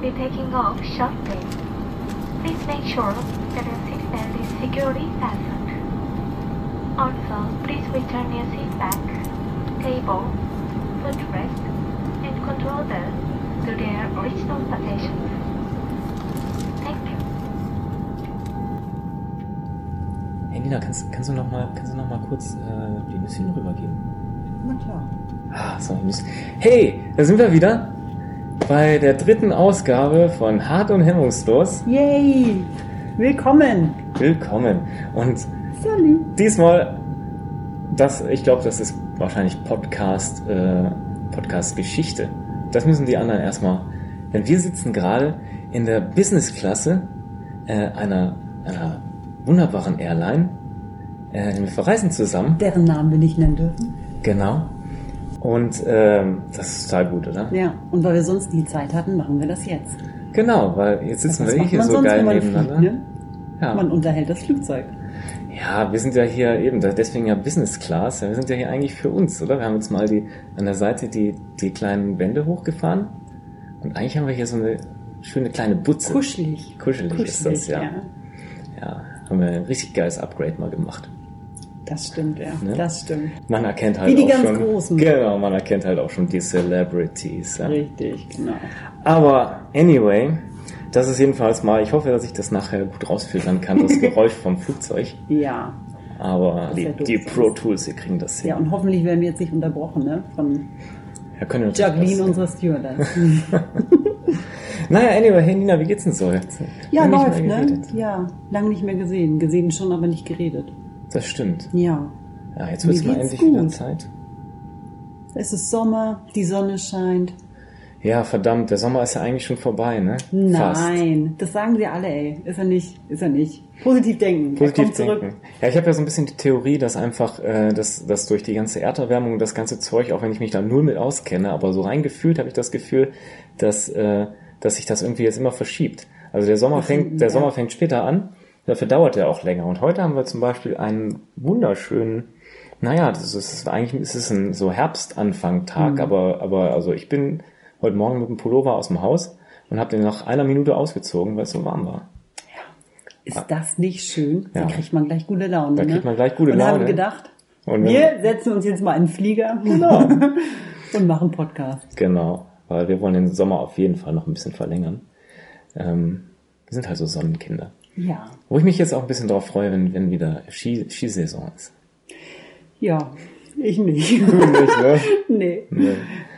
be taking off shortly. Please make sure that your seatbelt is securely fastened. Also, please return your seat back, table, footrest, and controller to their original positions. Thank you. Hey Nina, kannst, kannst du noch mal, kannst du noch mal kurz äh, die Nüsschen rübergeben? Na klar. Ah, so, Nüsschen. Hey, da sind wir wieder bei der dritten Ausgabe von Hart und Hemmungslos. Yay! Willkommen! Willkommen. Und Salut! diesmal, das, ich glaube, das ist wahrscheinlich Podcast, äh, Podcast-Geschichte. Das müssen die anderen erstmal. Denn wir sitzen gerade in der Business-Klasse äh, einer, einer wunderbaren Airline. Äh, wir verreisen zusammen. Deren Namen wir nicht nennen dürfen. Genau. Und ähm, das ist total gut, oder? Ja, und weil wir sonst nie Zeit hatten, machen wir das jetzt. Genau, weil jetzt sitzen wir eh hier so geil nebeneinander. fliegt, ne? Ja. Man unterhält das Flugzeug. ja, wir sind ja hier eben, deswegen ja Business Class. Ja, wir sind ja hier eigentlich für uns, oder? Wir haben jetzt mal die an der Seite die, die kleinen Wände hochgefahren. Und eigentlich haben wir hier so eine schöne kleine Butze. Kuschelig. Kuschelig, ist das, ja. ja. Ja, haben wir ein richtig geiles Upgrade mal gemacht. Das stimmt, ja. Ne? Das stimmt. Man erkennt halt Wie die auch ganz schon. Großen. Genau, man erkennt halt auch schon die Celebrities. Ja. Richtig, genau. Aber anyway, das ist jedenfalls mal, ich hoffe, dass ich das nachher gut rausfiltern kann, das Geräusch vom Flugzeug. Ja. Aber die, doof die. Pro Tools, die kriegen das hin. Ja, und hoffentlich werden wir jetzt nicht unterbrochen, ne? Von Ja, können Jacqueline, unserer Stewardess. Naja, anyway, hey Nina, wie geht's denn so jetzt? ja, läuft, ne? Ja, lange nicht mehr gesehen. Gesehen schon, aber nicht geredet. Das stimmt. Ja. Ja, jetzt wird's Mir mal endlich wieder gut. Zeit. Es ist Sommer, die Sonne scheint. Ja, verdammt, der Sommer ist ja eigentlich schon vorbei, ne? Fast. Nein, das sagen sie alle, ey. Ist er nicht, ist er nicht. Positiv denken. Positiv denken. Ja, ich habe ja so ein bisschen die Theorie, dass einfach, äh, dass, dass durch die ganze Erderwärmung und das ganze Zeug, auch wenn ich mich da null mit auskenne, aber so rein gefühlt habe ich das Gefühl, dass, äh, dass sich das irgendwie jetzt immer verschiebt. Also der Sommer fängt, der. Sommer fängt später an, dafür dauert er auch länger. Und heute haben wir zum Beispiel einen wunderschönen, naja, das ist eigentlich ist es ein so Herbstanfang-Tag, Mhm. aber, aber also ich bin heute Morgen mit dem Pullover aus dem Haus und habe den nach einer Minute ausgezogen, weil es so warm war. Ist das nicht schön? Ja. Da kriegt man gleich gute Laune. Da ne? kriegt man gleich gute und Laune. haben gedacht, Und wir setzen uns jetzt mal in den Flieger Genau. und machen Podcast. Genau, weil wir wollen den Sommer auf jeden Fall noch ein bisschen verlängern. Ähm, wir sind halt so Sonnenkinder. Ja, Wo ich mich jetzt auch ein bisschen drauf freue, wenn, wenn wieder Ski, Skisaison ist. ja, ich nicht. Nicht, ne? nee. Nee.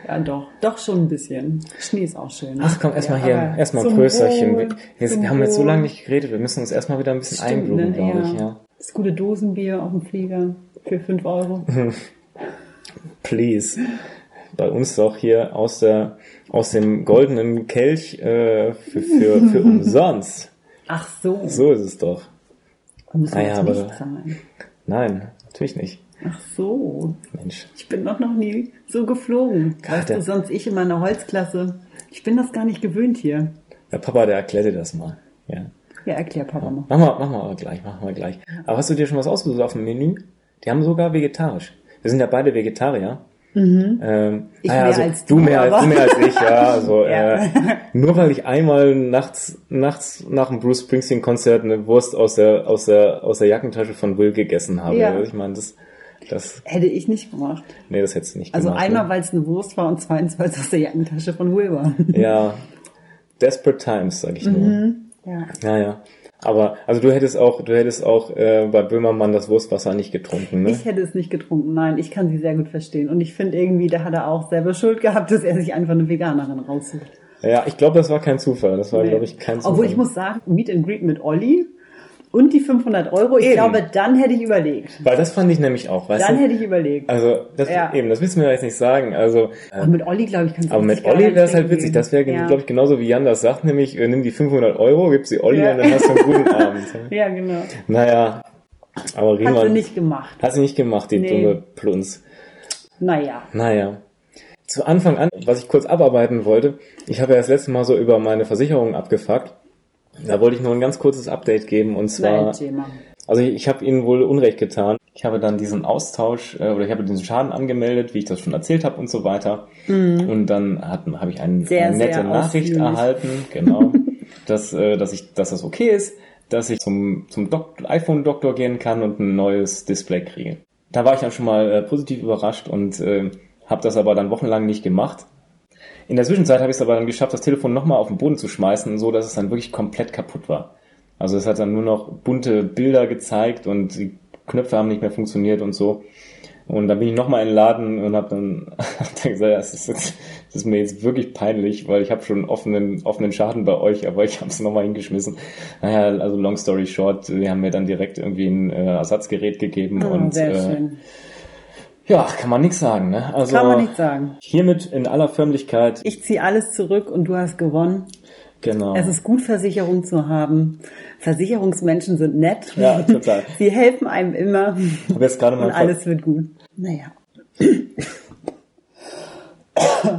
Ja, doch, doch schon ein bisschen. Schnee ist auch schön. Ach komm, erstmal Ja, hier, erstmal Prösterchen. Wir, wir haben jetzt so lange nicht geredet, wir müssen uns erstmal wieder ein bisschen Stimmt, eingrooven, ne? glaube ich. Ja. Das gute Dosenbier auf dem Flieger für 5 Euro. Please. Bei uns doch hier aus der aus dem goldenen Kelch äh, für, für, für umsonst. Ach so. So ist es doch. Müssen wir Ah ja, jetzt aber- nicht zahlen. Nein, natürlich nicht. Ach so. Mensch. Ich bin doch noch nie so geflogen. Weißt du, sonst ich in meiner Holzklasse. Ich bin das gar nicht gewöhnt hier. Der Papa, der erklärt dir das mal. Ja. Ja, erklär Papa mal. Machen wir, machen wir aber gleich, machen wir gleich. Aber hast du dir schon was ausgesucht auf dem Menü? Die haben sogar vegetarisch. Wir sind ja beide Vegetarier. Ähm, Mhm. Ich naja, mehr also als du du, mehr als du mehr als ich, ja. Also Ja. Äh, nur weil ich einmal nachts nachts nach dem Bruce Springsteen Konzert eine Wurst aus der aus der aus der Jackentasche von Will gegessen habe. Ja. Ich meine, das das Hätte ich nicht gemacht. nee, das hättest du nicht Also gemacht. einmal, ne? weil es eine Wurst war und zweitens, weil es aus der Jackentasche von Will war. Ja. Desperate times, sag ich nur. Mhm. Ja. Ja, ja. Aber also du hättest auch, du hättest auch äh, bei Böhmermann das Wurstwasser nicht getrunken, ne? Ich hätte es nicht getrunken. Nein, ich kann sie sehr gut verstehen. Und ich finde irgendwie, da hat er auch selber Schuld gehabt, dass er sich einfach eine Veganerin raussucht. Ja, ich glaube, das war kein Zufall. Das war, Nee. glaube ich, kein Zufall. Obwohl ich muss sagen, Meet and Greet mit Olli und die 500 Euro, ich Eben. glaube, dann hätte ich überlegt. Weil das fand ich nämlich auch, weißt Dann du? hätte ich überlegt. Also, das Ja. eben, das müssen wir jetzt nicht sagen. Also, äh, Aber mit Olli, glaube ich, kannst du aber mit Olli wäre es halt witzig. Das wäre, ja. glaube ich, genauso wie Jan das sagt, nämlich, äh, nimm die 500 Euro, gib sie Olli Ja. und dann hast du einen guten Abend. Ja, genau. Naja, aber Hat sie Riemann nicht gemacht. hat sie nicht gemacht, die Nee. dumme Plunz. Naja. Naja. Zu Anfang an, was ich kurz abarbeiten wollte, ich habe ja das letzte Mal so über meine Versicherung abgefuckt. Da wollte ich nur ein ganz kurzes Update geben und zwar, Nein, Thema. also ich, ich habe Ihnen wohl Unrecht getan. Ich habe dann diesen Austausch äh, oder ich habe diesen Schaden angemeldet, wie ich das schon erzählt habe und so weiter. Und dann habe ich einen, Mhm. Sehr, eine nette sehr Nachricht erhalten, genau, dass, äh, dass, ich, dass das okay ist, dass ich zum, zum Dok- iPhone-Doktor gehen kann und ein neues Display kriege. Da war ich dann schon mal äh, positiv überrascht und äh, habe das aber dann wochenlang nicht gemacht. In der Zwischenzeit habe ich es aber dann geschafft, das Telefon nochmal auf den Boden zu schmeißen, so dass es dann wirklich komplett kaputt war. Also es hat dann nur noch bunte Bilder gezeigt und die Knöpfe haben nicht mehr funktioniert und so. Und dann bin ich nochmal in den Laden und habe dann, hab dann gesagt, ja, es ist, jetzt- es ist mir jetzt wirklich peinlich, weil ich habe schon offenen, offenen Schaden bei euch, aber ich habe es nochmal hingeschmissen. Naja, also long story short, wir haben mir dann direkt irgendwie ein äh, Ersatzgerät gegeben Oh, und sehr äh, schön. Ja, kann man nichts sagen. Ne? Also Kann man nicht sagen. hiermit in aller Förmlichkeit, Ich ziehe alles zurück und du hast gewonnen. genau. Es ist gut, Versicherung zu haben. Versicherungsmenschen sind nett. Ja, total. Sie helfen einem immer habe jetzt gerade mal und alles wird gut. Naja.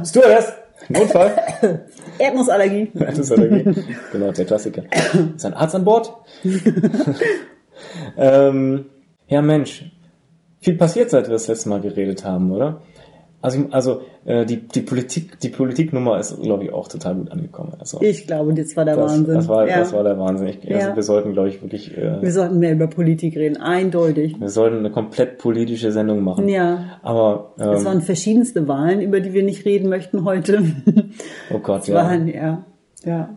Stewardess! Notfall! Erdnussallergie. das ist Allergie. Genau, der Klassiker. Ist ein Arzt an Bord? ähm, ja, Mensch. Viel passiert, seit wir das letzte Mal geredet haben, oder? Also, also äh, die, die Politik, die Politiknummer ist, glaube ich, auch total gut angekommen. Also, Ich glaube, das war der das, Wahnsinn. Das war, ja. das war der Wahnsinn. Ich, also Ja. wir sollten, glaube ich, wirklich, äh, Wir sollten mehr über Politik reden, eindeutig. wir sollten eine komplett politische Sendung machen. Ja. Aber, Es ähm, waren verschiedenste Wahlen, über die wir nicht reden möchten heute. oh Gott, Es ja. waren, ja. Ja.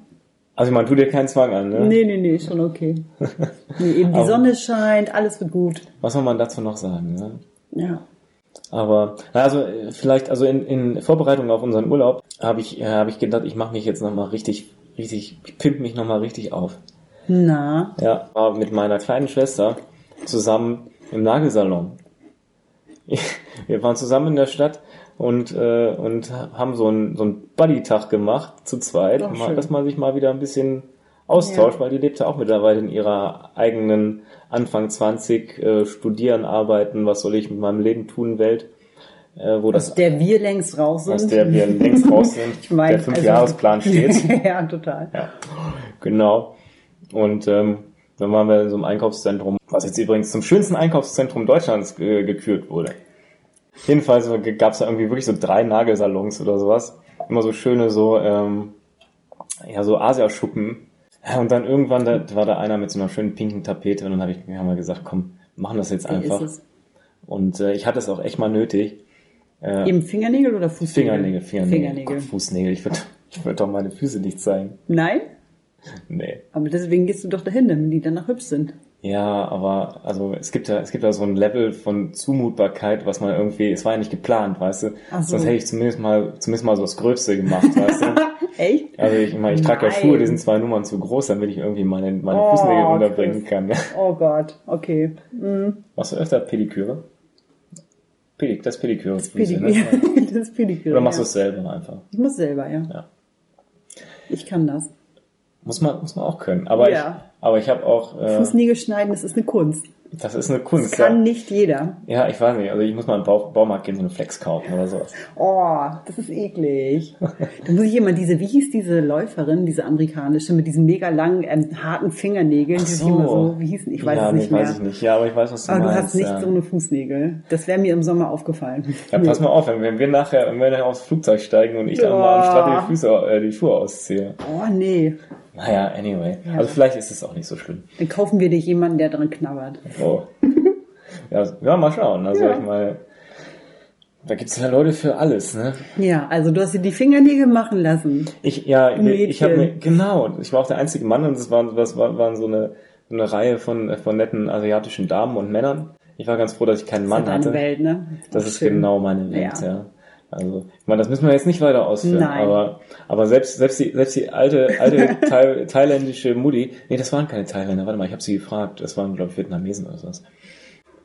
Also, ich meine, tu dir keinen Zwang an, ne? Nee, nee, nee, schon okay. Nee, eben die Sonne scheint, alles wird gut. Was soll man dazu noch sagen, ne? Ja. Aber also äh, vielleicht also in, in Vorbereitung auf unseren Urlaub habe ich äh, habe ich gedacht, ich mache mich jetzt noch mal richtig richtig ich pimp mich noch mal richtig auf. Na, Ja, war mit meiner kleinen Schwester zusammen im Nagelsalon. Wir waren zusammen in der Stadt und äh, und haben so einen so einen Buddy-Tag gemacht zu zweit, Ach, mal, dass man sich mal wieder ein bisschen austauscht, Ja. weil die lebte auch mittlerweile in ihrer eigenen Anfang 20 äh, studieren, arbeiten, was soll ich mit meinem Leben tun, Welt, äh, wo aus das der wir längst raus sind. aus der wir längst raus sind, Ich mein, der Fünfjahresplan steht. ja, total. Ja, genau. Und ähm, dann waren wir in so einem Einkaufszentrum, was jetzt übrigens zum schönsten Einkaufszentrum Deutschlands äh, gekürt wurde. Jedenfalls gab es da irgendwie wirklich so drei Nagelsalons oder sowas. Immer so schöne, so, ähm, ja, so Asiaschuppen. Und dann irgendwann da, war da einer mit so einer schönen pinken Tapete und dann habe ich mir mal gesagt, komm, machen das jetzt einfach. Und äh, ich hatte es auch echt mal nötig. Äh, Eben Fingernägel oder Fußnägel? Fingernägel, Fingernägel, Fingernägel. Gott, Fußnägel. Ich würde ich würd doch meine Füße nicht zeigen. Nein? Nee. Aber deswegen gehst du doch dahin, damit die danach hübsch sind. Ja, aber also es gibt ja es gibt ja so ein Level von Zumutbarkeit, was man irgendwie, es war ja nicht geplant, weißt du. Ach so. Sonst hätte ich zumindest mal zumindest mal so das Gröbste gemacht, weißt du. Echt? Also ich meine, ich trage ja. Schuhe, die sind zwei Nummern zu groß, damit ich irgendwie meine meine Oh, Fußnägel unterbringen Chris. kann. Ja. Oh Gott, okay. Mhm. Machst du öfter Pediküre? Pedik, das Pediküre. Füße, Pediküre. ne? das Pediküre. Oder machst du ja. es selber einfach? Ich muss selber, ja. Ja. Ich kann das. Muss man muss man auch können. Aber Ja. Aber ich habe auch äh, Fußnägel schneiden, das ist eine Kunst. das ist eine Das Kunst. kann ja. nicht jeder. ja, ich weiß nicht. Also ich muss mal im Bau, Baumarkt gehen, so eine Flex kaufen oder sowas. Oh, das ist eklig. Da muss ich immer diese, wie hieß diese Läuferin, diese amerikanische, mit diesen mega langen, ähm, harten Fingernägeln, die sich immer so, wie hießen, ich weiß ja, es nicht nee, mehr. weiß ich nicht. Ja, aber ich weiß, was du Aber du meinst. hast nicht ja. so eine Fußnägel. Das wäre mir im Sommer aufgefallen. Ja, pass mal auf, wenn, wir nachher, wenn wir nachher aufs Flugzeug steigen und ich dann mal am. Start die, Füße, äh, die Schuhe ausziehe. Oh nee. Naja, anyway. Ja. Also vielleicht ist es auch nicht so schlimm. Dann kaufen wir dir jemanden, der dran knabbert. Oh. ja, ja, mal schauen. Also Ja. ich meine, da gibt's ja Leute für alles, ne? Ja, also du hast dir die Fingernägel machen lassen. Ich, ja, Du ich habe mir, Mädchen. genau, ich war auch der einzige Mann und es waren, das war, waren so eine, so eine Reihe von, von netten asiatischen Damen und Männern. Ich war ganz froh, dass ich keinen Mann das ist hatte. Welt, ne? Das Auch ist schön. genau meine Welt, ja. Ja. Also, ich meine, das müssen wir jetzt nicht weiter ausführen, Nein. aber, aber selbst, selbst die, selbst die alte, alte Thai, thailändische Mutti, nee, das waren keine Thailänder, warte mal, ich habe sie gefragt, das waren, glaube ich, Vietnamesen oder sowas.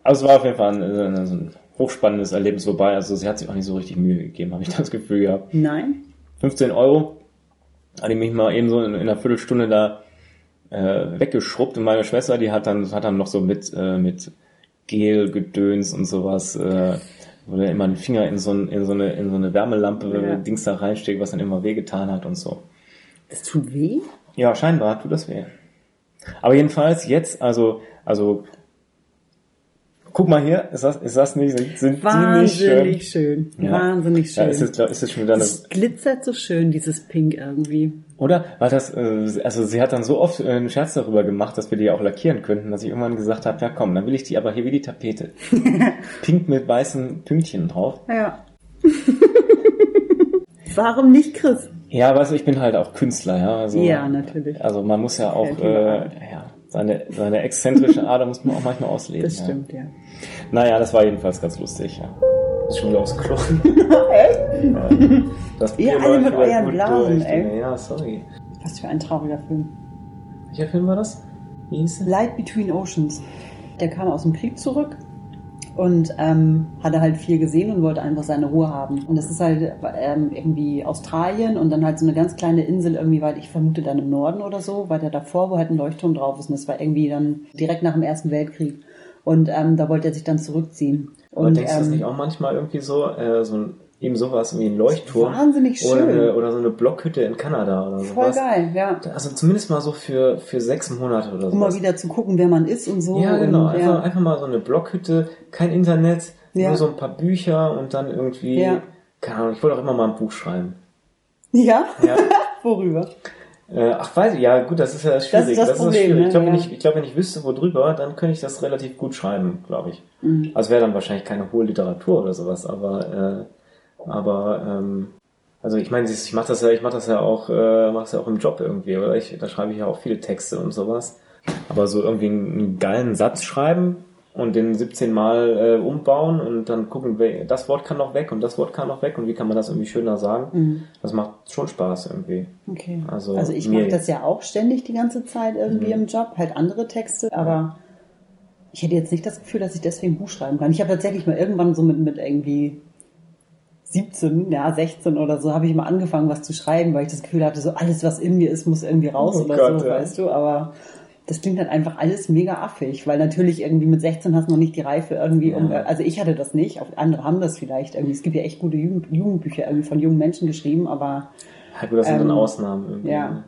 Also es war auf jeden Fall ein, ein, so ein hochspannendes Erlebnis vorbei, also sie hat sich auch nicht so richtig Mühe gegeben, habe ich das Gefühl gehabt. Nein? 15 Euro, hatte ich mich mal eben so in, in einer Viertelstunde da äh, weggeschrubbt und meine Schwester, die hat dann, hat dann noch so mit, äh, mit Gel, Gedöns und sowas, äh, wo der immer den Finger in so, ein, in so eine, in so eine Wärmelampe Ja. Dings da reinsteckt, was dann immer wehgetan hat und so. Das tut weh? Ja, scheinbar tut das weh. Aber jedenfalls jetzt, also, also guck mal hier, ist das, ist das nicht, sind, Wahnsinnig die nicht schön? schön. Wahnsinnig schön. Ja, ist glaub- ist jetzt schon wieder eine, es glitzert so schön, dieses Pink irgendwie. oder? Weil das, äh, also sie hat dann so oft äh, einen Scherz darüber gemacht, dass wir die auch lackieren könnten, dass ich irgendwann gesagt habe, ja komm, dann will ich die aber hier wie die Tapete. Pink mit weißen Pünktchen drauf. Ja. Warum nicht Chris? Ja, weißt du, ich bin halt auch Künstler, ja. Also, Ja, natürlich. Also man muss ja auch, äh, ja, seine, seine exzentrische Ader muss man auch manchmal ausleben. Das stimmt, ja. Ja. Naja, das war jedenfalls ganz lustig, ja. Ist schon wieder aufs Klo. Echt? Ja. Das Ihr alle mit wieder euren Blasen, ey. Ja, sorry. Was für ein trauriger Film. Welcher Film war das? Wie hieß der? Light Between Oceans. Der kam aus dem Krieg zurück und ähm, hatte halt viel gesehen und wollte einfach seine Ruhe haben. Und das ist halt ähm, irgendwie Australien und dann halt so eine ganz kleine Insel irgendwie weit, ich vermute dann im Norden oder so, weiter davor, wo halt ein Leuchtturm drauf ist. Und das war irgendwie dann direkt nach dem Ersten Weltkrieg. Und ähm, da wollte er sich dann zurückziehen. Und Und denkst du das ähm, nicht auch manchmal irgendwie so, äh, so ein, eben sowas wie ein Leuchtturm? Wahnsinnig Oder, schön. eine, oder so eine Blockhütte in Kanada oder voll sowas. geil, ja. Also zumindest mal so für, für sechs Monate oder so. Um mal wieder zu gucken, wer man ist und so. Ja, genau. Und, Einfach, ja. einfach mal so eine Blockhütte, kein Internet, Ja. nur so ein paar Bücher und dann irgendwie, Ja. keine Ahnung, ich wollte auch immer mal ein Buch schreiben. ja? Ja. Worüber? Äh, ach, weiß ich, ja, gut, das ist ja schwierig. das Problem, schwierig. ne? Ich glaube, wenn, Ja. ich, ich glaub, wenn ich wüsste, worüber, dann könnte ich das relativ gut schreiben, glaube ich. Mhm. Also wäre dann wahrscheinlich keine hohe Literatur oder sowas, aber, äh, aber, ähm, also ich meine, ich mache das ja, ich mache das ja auch, äh, mache das ja auch im Job irgendwie, oder? Ich, da schreibe ich ja auch viele Texte und sowas. Aber so irgendwie einen geilen Satz schreiben und den 17 Mal äh, umbauen und dann gucken, das Wort kann noch weg und das Wort kann noch weg und wie kann man das irgendwie schöner sagen? Mhm. Das macht schon Spaß irgendwie. Okay. Also Also, ich mache das ja auch ständig die ganze Zeit irgendwie im Job, halt andere Texte, aber ich hätte jetzt nicht das Gefühl, dass ich deswegen Buch schreiben kann. Ich habe tatsächlich mal irgendwann so mit, mit irgendwie 17, ja, 16 oder so, habe ich mal angefangen, was zu schreiben, weil ich das Gefühl hatte, so alles, was in mir ist, muss irgendwie raus Oh oder Gott, so, ja. weißt du, aber das klingt halt einfach alles mega affig, weil natürlich irgendwie mit 16 hast du noch nicht die Reife irgendwie, um, Ja. also ich hatte das nicht, andere haben das vielleicht irgendwie. Es gibt ja echt gute Jugend, Jugendbücher irgendwie von jungen Menschen geschrieben, aber Ja, gut, das sind dann Ähm, Ausnahmen irgendwie. ja. ne?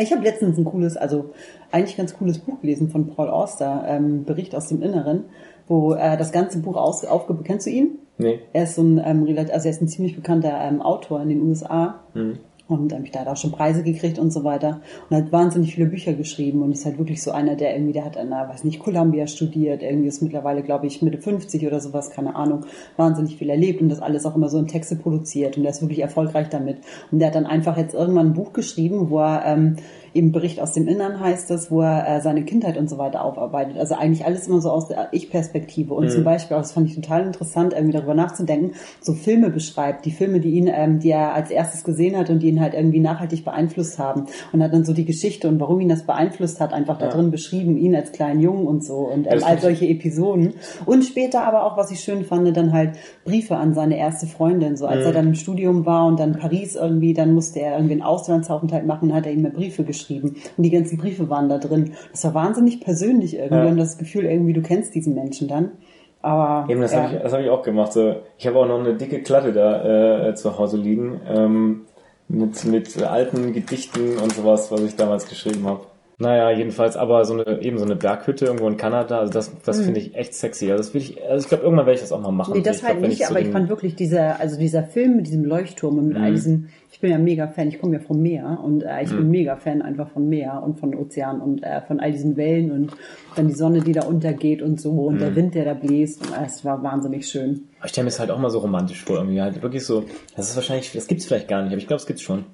Ich habe letztens ein cooles, also eigentlich ganz cooles Buch gelesen von Paul Auster, ähm, Bericht aus dem Inneren, wo äh, das ganze Buch aus, aufge... Kennst du ihn? Nee. Er ist so ein, ähm, also er ist ein ziemlich bekannter ähm, Autor in den USA. Hm. Und ähm, da hat auch schon Preise gekriegt und so weiter. Und hat wahnsinnig viele Bücher geschrieben und ist halt wirklich so einer, der irgendwie, der hat an der, weiß nicht, Columbia studiert, irgendwie ist mittlerweile, glaube ich, Mitte 50 oder sowas, keine Ahnung, wahnsinnig viel erlebt und das alles auch immer so in Texte produziert und der ist wirklich erfolgreich damit. Und der hat dann einfach jetzt irgendwann ein Buch geschrieben, wo er ähm, eben Bericht aus dem Innern heißt es, wo er äh, seine Kindheit und so weiter aufarbeitet. Also eigentlich alles immer so aus der Ich-Perspektive. Und zum Beispiel, auch das fand ich total interessant, irgendwie darüber nachzudenken, so Filme beschreibt, die Filme, die ihn, ähm, die er als erstes gesehen hat und die ihn halt irgendwie nachhaltig beeinflusst haben. Und hat dann so die Geschichte und warum ihn das beeinflusst hat, einfach da Ja. drin beschrieben, ihn als kleinen Jungen und so und ähm, das all solche Episoden. Und später aber auch, was ich schön fand, dann halt Briefe an seine erste Freundin. So als Mhm. er dann im Studium war und dann Paris irgendwie, dann musste er irgendwie einen Auslandsaufenthalt machen, hat er ihm mehr Briefe geschrieben. Und die ganzen Briefe waren da drin. Das war wahnsinnig persönlich irgendwie Ja. und das Gefühl irgendwie, du kennst diesen Menschen dann. Aber Eben, das ja. habe ich, das hab ich auch gemacht. So, ich habe auch noch eine dicke Klatte da äh, zu Hause liegen ähm, mit, mit alten Gedichten und sowas, was ich damals geschrieben habe. Naja, jedenfalls, aber so eine, eben so eine Berghütte irgendwo in Kanada, also das, das finde ich echt sexy. Also das will ich, also ich glaube, irgendwann werde ich das auch mal machen. Mhm. Nee, das ich halt glaub, nicht, so aber ich fand wirklich dieser, also dieser Film mit diesem Leuchtturm und mit all Mhm. diesen, ich bin ja mega Fan, ich komme ja vom Meer und äh, ich Mhm. bin mega Fan einfach von Meer und von Ozean und äh, von all diesen Wellen und dann die Sonne, die da untergeht und so und Mhm. der Wind, der da bläst. Und, äh, Es war wahnsinnig schön. Ich stelle mir es halt auch mal so romantisch vor, irgendwie halt wirklich so, das ist wahrscheinlich, das gibt's vielleicht gar nicht, aber ich glaube, es gibt's schon.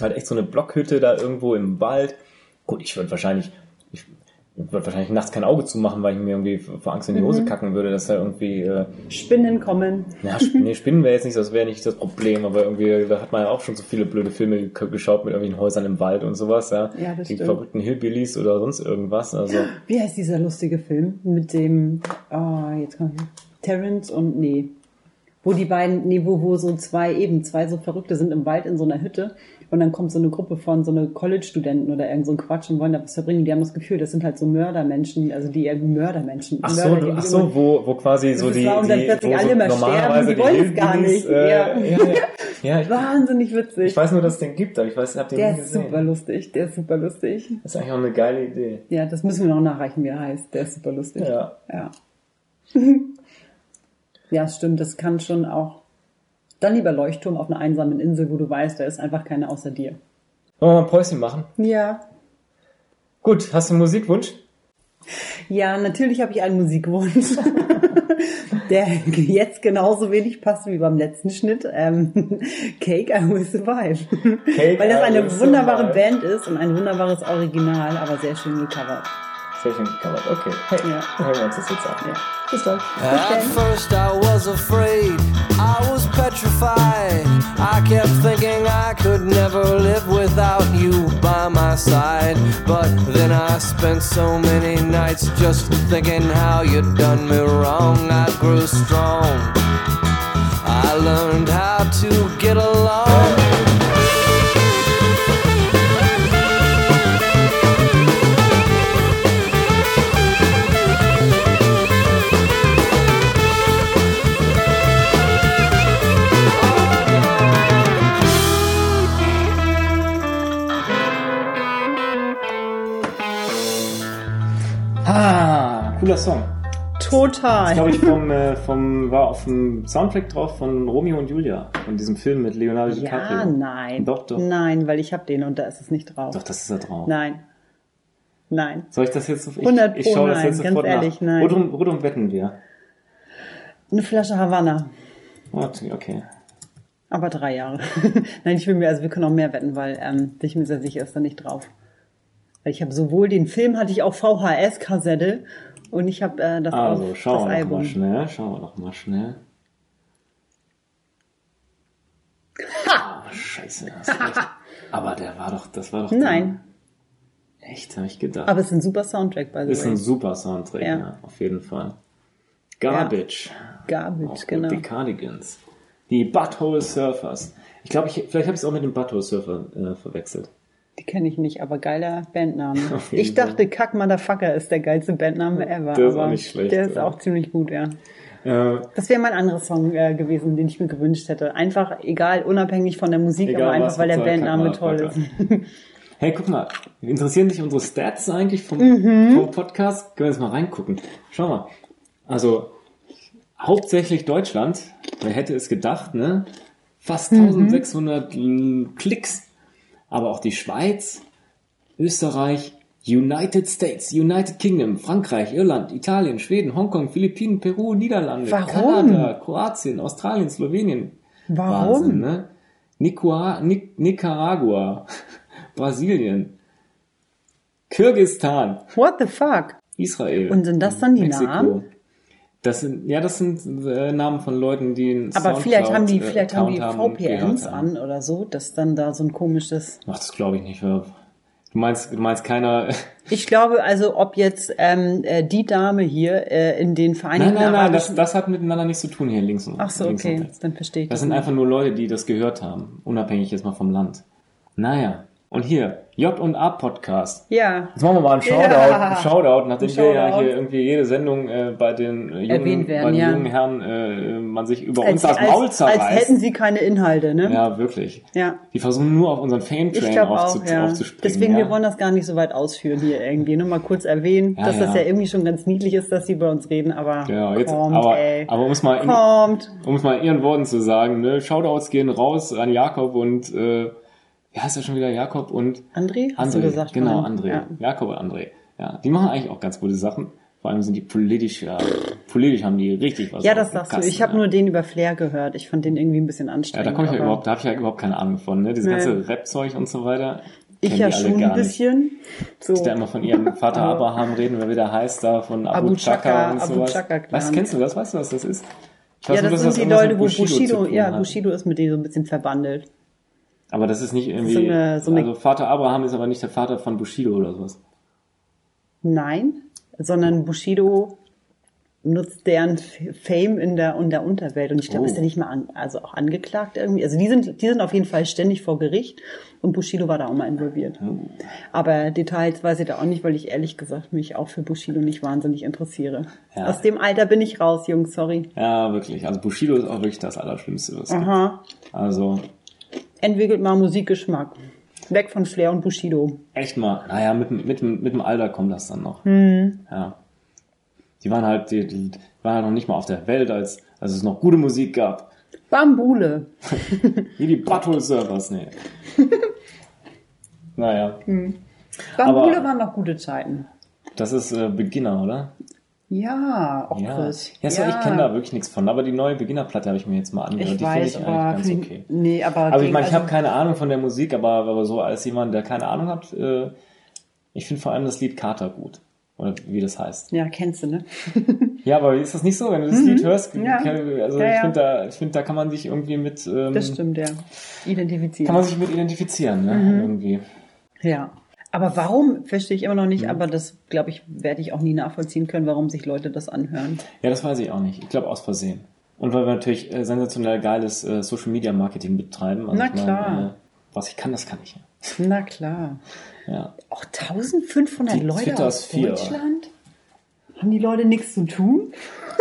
Halt echt so eine Blockhütte da irgendwo im Wald. Gut, ich würde wahrscheinlich, ich würde wahrscheinlich nachts kein Auge zumachen, weil ich mir irgendwie vor Angst in die Mhm. Hose kacken würde, dass da irgendwie, äh, Spinnen kommen. ja, Sp- nee, Spinnen wäre jetzt nicht, das wäre nicht das Problem, aber irgendwie, da hat man ja auch schon so viele blöde Filme ge- geschaut mit irgendwelchen Häusern im Wald und sowas, ja. Ja, das Die stimmt. verrückten Hillbillies oder sonst irgendwas, also. Wie heißt dieser lustige Film mit dem, oh, jetzt komm ich, Terrence und, nee, wo die beiden, nee, wo, wo so zwei, eben zwei so Verrückte sind im Wald in so einer Hütte und dann kommt so eine Gruppe von so eine College-Studenten oder irgend so ein Quatsch und wollen da was verbringen. Die haben das Gefühl, das sind halt so Mördermenschen, also die irgendwie Mördermenschen. Ach so, Mörder, ach so, wo, wo quasi so die, war und dann die plötzlich wo alle so immer normalerweise sterben, die wollen es gar nicht. Äh, Ja. ja, ja, ja, ich, Wahnsinnig witzig. ich weiß nur, dass es den gibt, aber ich weiß, habt ihr der nie ist gesehen. super lustig, der ist super lustig. Das ist eigentlich auch eine geile Idee. Ja, das müssen wir noch nachreichen, wie er heißt. Der ist super lustig. Ja. ja. Ja, stimmt, das kann schon auch. Dann lieber Leuchtturm auf einer einsamen Insel, wo du weißt, da ist einfach keiner außer dir. Wollen wir mal ein Päuschen machen? Ja. Gut, hast du einen Musikwunsch? Ja, natürlich habe ich einen Musikwunsch, der jetzt genauso wenig passt wie beim letzten Schnitt. Ähm, Cake, I Will Survive. Cake, Weil das eine wunderbare Survive. Band ist und ein wunderbares Original, aber sehr schön gecovert. Sehr schön gecovert. Okay. Hey, Ja. dann hören wir uns das jetzt an. Ja. Bis dann. At first I was afraid, I was petrified. I kept thinking I could never live without you by my side. But then I spent so many nights just thinking how you'd done me wrong. I grew strong. I learned how to get along. Song. Total. Glaube ich vom, äh, vom war auf dem Soundtrack drauf von Romeo und Julia von diesem Film mit Leonardo ja, DiCaprio. nein. Doch, doch. Nein, weil ich habe den und da ist es nicht drauf. Doch, das ist da drauf. Nein. Nein. Soll ich das jetzt? Ich, 100 ich schaue das nein, jetzt ganz sofort ehrlich, nach. nein. Worum, worum wetten wir? Eine Flasche Havanna. Okay, okay. Aber drei Jahre. Nein, ich will mir, also wir können auch mehr wetten, weil ähm, ich mir sehr sicher, ist da nicht drauf. Weil ich habe sowohl den Film hatte ich auf VHS-Kassette und ich habe äh, das Also, auf schauen das wir Album. mal schnell. Schauen wir doch mal schnell. Ah, scheiße. hast recht. Aber der war doch, das war doch. Nein, Der, echt, habe ich gedacht. aber es ist ein super Soundtrack, by the ist way. ein super Soundtrack, ja. Ja. auf jeden Fall. Garbage. Garbage, Auch genau. Die Cardigans. Die Butthole Surfers. Ich glaube, ich, vielleicht habe ich es auch mit dem Butthole Surfer äh, verwechselt. Die kenne ich nicht, aber geiler Bandname. Ich dachte, Kack Motherfucker ist der geilste Bandname ever. Der ist aber auch nicht schlecht, Der ist ja. auch ziemlich gut, ja. Äh, Das wäre mein anderer Song äh, gewesen, den ich mir gewünscht hätte. Einfach, egal, unabhängig von der Musik, Egal aber einfach, weil der Bandname toll ist. Hey, guck mal, interessieren dich unsere Stats eigentlich vom, Mhm. vom Podcast? Können wir jetzt mal reingucken. Schau mal. Also, hauptsächlich Deutschland. Wer hätte es gedacht, ne? Fast Mhm. 1600 l- Klicks. Aber auch die Schweiz, Österreich, United States, United Kingdom, Frankreich, Irland, Italien, Schweden, Hongkong, Philippinen, Peru, Niederlande, Warum? Kanada, Kroatien, Australien, Slowenien. Warum? Wahnsinn, ne? Nicua, Nic Nicaragua, Brasilien, Kirgistan, What the fuck? Israel. Und sind das dann die Mexiko. Namen? Das sind, ja, das sind äh, Namen von Leuten, die einen Aber vielleicht haben die, Soundcloud, äh, vielleicht haben die VPNs haben. an oder so, dass dann da so ein komisches. Ach, das glaube ich nicht. Du meinst, du meinst keiner. Ich glaube also, ob jetzt ähm, äh, die Dame hier äh, in den Nein, Vereinigten nein, nein, das, Arabischen- das hat miteinander nichts zu tun hier links und Ach so, okay, dann verstehe ich Das das. sind nicht. einfach nur Leute, die das gehört haben, unabhängig jetzt mal vom Land. Naja, und hier, J und A Podcast. Ja, Jetzt machen wir mal einen Shoutout, Ja. einen Shoutout nachdem Ein wir ja hier irgendwie jede Sendung äh, bei den äh, jungen, werden, bei den ja. jungen Herren äh, man sich über als, uns das Maul als, als zerreißt. hätten sie keine Inhalte, ne? ja, wirklich. Ja. Die versuchen nur auf unseren Fame-Train aufzu ja. aufzuspringen. Deswegen, wir wollen das gar nicht so weit ausführen hier irgendwie. Nur mal kurz erwähnen, dass das ja. irgendwie schon ganz niedlich ist, dass sie bei uns reden, aber ja, jetzt, kommt, aber, ey. aber um es mal in, um es mal in ihren Worten zu sagen, ne, Shoutouts gehen raus an Jakob und äh, wie heißt er schon wieder? Jakob und André, hast André. du gesagt? Genau? André. Ja. Jakob und André. Ja, die machen eigentlich auch ganz gute Sachen. Vor allem sind die politisch, ja, politisch haben die richtig was Ja, das sagst du. Kasten, Ich habe ja. nur den über Flair gehört. Ich fand den irgendwie ein bisschen Ja, anstrengend. da komme ich ja überhaupt, da habe ich ja überhaupt keine Ahnung von, ne? Dieses Nee. ganze Rap-Zeug und so weiter. Ich ja die schon ein bisschen. So. Die da immer von ihrem Vater Aber- Abraham reden, wer wieder heißt da von Abu, Abu Chaka Chaka, und Abu sowas. Chaka Clan. weißt, kennst du das? Weißt du, was das ist? Ich Ja, das dass sind die irgendwas Leute, wo Bushido, tun ja. Bushido ist mit denen so ein bisschen verbandelt. Aber das ist nicht irgendwie, So eine- so eine- also Vater Abraham ist aber nicht der Vater von Bushido oder sowas. Nein, sondern Bushido nutzt deren Fame in der, in der Unterwelt. Und ich glaube, Oh. ist er nicht mal an, also auch angeklagt irgendwie. Also die sind, die sind auf jeden Fall ständig vor Gericht und Bushido war da auch mal involviert. Oh. Aber Details weiß ich da auch nicht, weil ich ehrlich gesagt mich auch für Bushido nicht wahnsinnig interessiere. Ja. Aus dem Alter bin ich raus, Jungs, sorry. Ja, wirklich. Also Bushido ist auch wirklich das Allerschlimmste, was es gibt. Aha. Also, Entwickelt mal Musikgeschmack. Weg von Flair und Bushido. echt mal, naja, mit, dem- mit, mit dem Alter kommt das dann noch. Hm. Ja. Die waren halt, die, die waren halt noch nicht mal auf der Welt, als, als es noch gute Musik gab. Bambule. Wie die Butthole Servers, nee. naja, Bambule Aber- waren noch gute Zeiten. das ist äh, Beginner, oder? Ja, auch Ja, Chris. ja so, ich kenne da wirklich nichts von. Aber die neue Beginnerplatte habe ich mir jetzt mal angehört. Ich die finde ich aber, eigentlich ganz okay. nee, aber Also ich meine, ich habe also- keine Ahnung von der Musik, aber, aber so als jemand, der keine Ahnung hat, äh, ich finde vor allem das Lied Kater gut. Oder wie das heißt. Ja, kennst du, ne? Ja, aber ist das nicht so, wenn du das Lied hörst? Mhm. Ja. Also Ja, ich ja. finde, da, ich find, da kann man sich irgendwie mit, ähm, Das stimmt, ja. Identifizieren. kann man sich mit identifizieren, ne? Mhm. Irgendwie. Ja. Aber warum, verstehe ich immer noch Mhm. nicht, aber das, glaube ich, werde ich auch nie nachvollziehen können, warum sich Leute das anhören. Ja, das weiß ich auch nicht. Ich glaube aus Versehen. Und weil wir natürlich äh, sensationell geiles äh, Social Media Marketing betreiben. Also Na ich mein, klar. Äh, was ich kann, das kann ich. Na klar. Ja. Auch 1500 Die Leute Twitter aus vier. Deutschland? Haben die Leute nichts zu tun?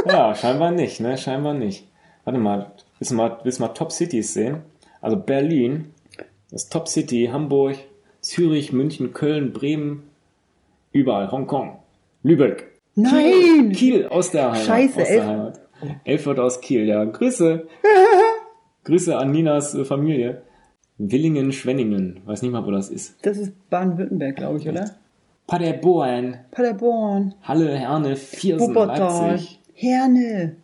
Ja, scheinbar nicht, ne? Scheinbar nicht. Warte mal, willst du mal, willst du mal Top Cities sehen? Also Berlin, das Top City, Hamburg, Zürich, München, Köln, Bremen, überall, Hongkong, Lübeck. Nein! Kiel, Kiel aus der Heimat. Scheiße, aus elf- der Heimat. Elfert aus Kiel, ja. Grüße. Grüße an Ninas äh, Familie. Willingen, Schwenningen. Weiß nicht mal, wo das ist. Das ist Baden-Württemberg, glaube ich, oder? Paderborn, Paderborn, Halle, Herne, Viersen, Wuppertal, Leipzig. Herne.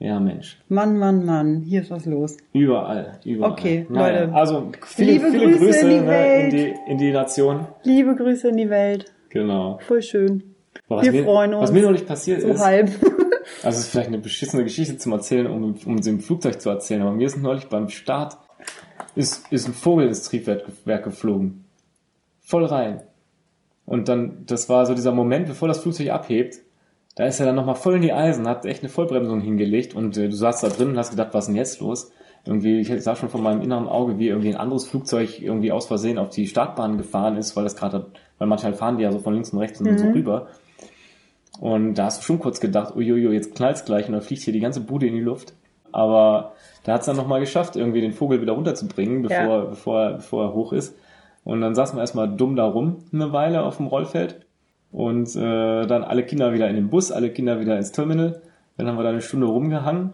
Ja, Mensch. Mann, Mann, Mann, hier ist was los. Überall, überall. Okay, naja, Leute. Also viele, Liebe viele Grüße Grüße, in die ne, Welt. in, die, in die Nation. Liebe Grüße in die Welt. Genau. Voll schön. Aber Wir mir, freuen uns. Was mir noch nicht passiert So ist, halb. also es ist vielleicht eine beschissene Geschichte zum Erzählen, um, um sie im Flugzeug zu erzählen, aber mir ist neulich beim Start ist, ist ein Vogel ins Triebwerk geflogen. Voll rein. Und dann, das war so dieser Moment, bevor das Flugzeug abhebt, da ist er dann nochmal voll in die Eisen, hat echt eine Vollbremsung hingelegt und äh, du saßt da drin und hast gedacht, was ist denn jetzt los? Irgendwie, ich sah schon von meinem inneren Auge, wie irgendwie ein anderes Flugzeug irgendwie aus Versehen auf die Startbahn gefahren ist, weil das gerade, weil manchmal fahren die ja so von links und rechts und so rüber. Und da hast du schon kurz gedacht, uiuiui, jetzt knallt's gleich und dann fliegt hier die ganze Bude in die Luft. Aber da hat's dann nochmal geschafft, irgendwie den Vogel wieder runterzubringen, bevor, Ja. bevor, er, bevor er hoch ist. Und dann saßen wir erstmal dumm da rum eine Weile auf dem Rollfeld. Und äh, dann alle Kinder wieder in den Bus, alle Kinder wieder ins Terminal. Dann haben wir da eine Stunde rumgehangen.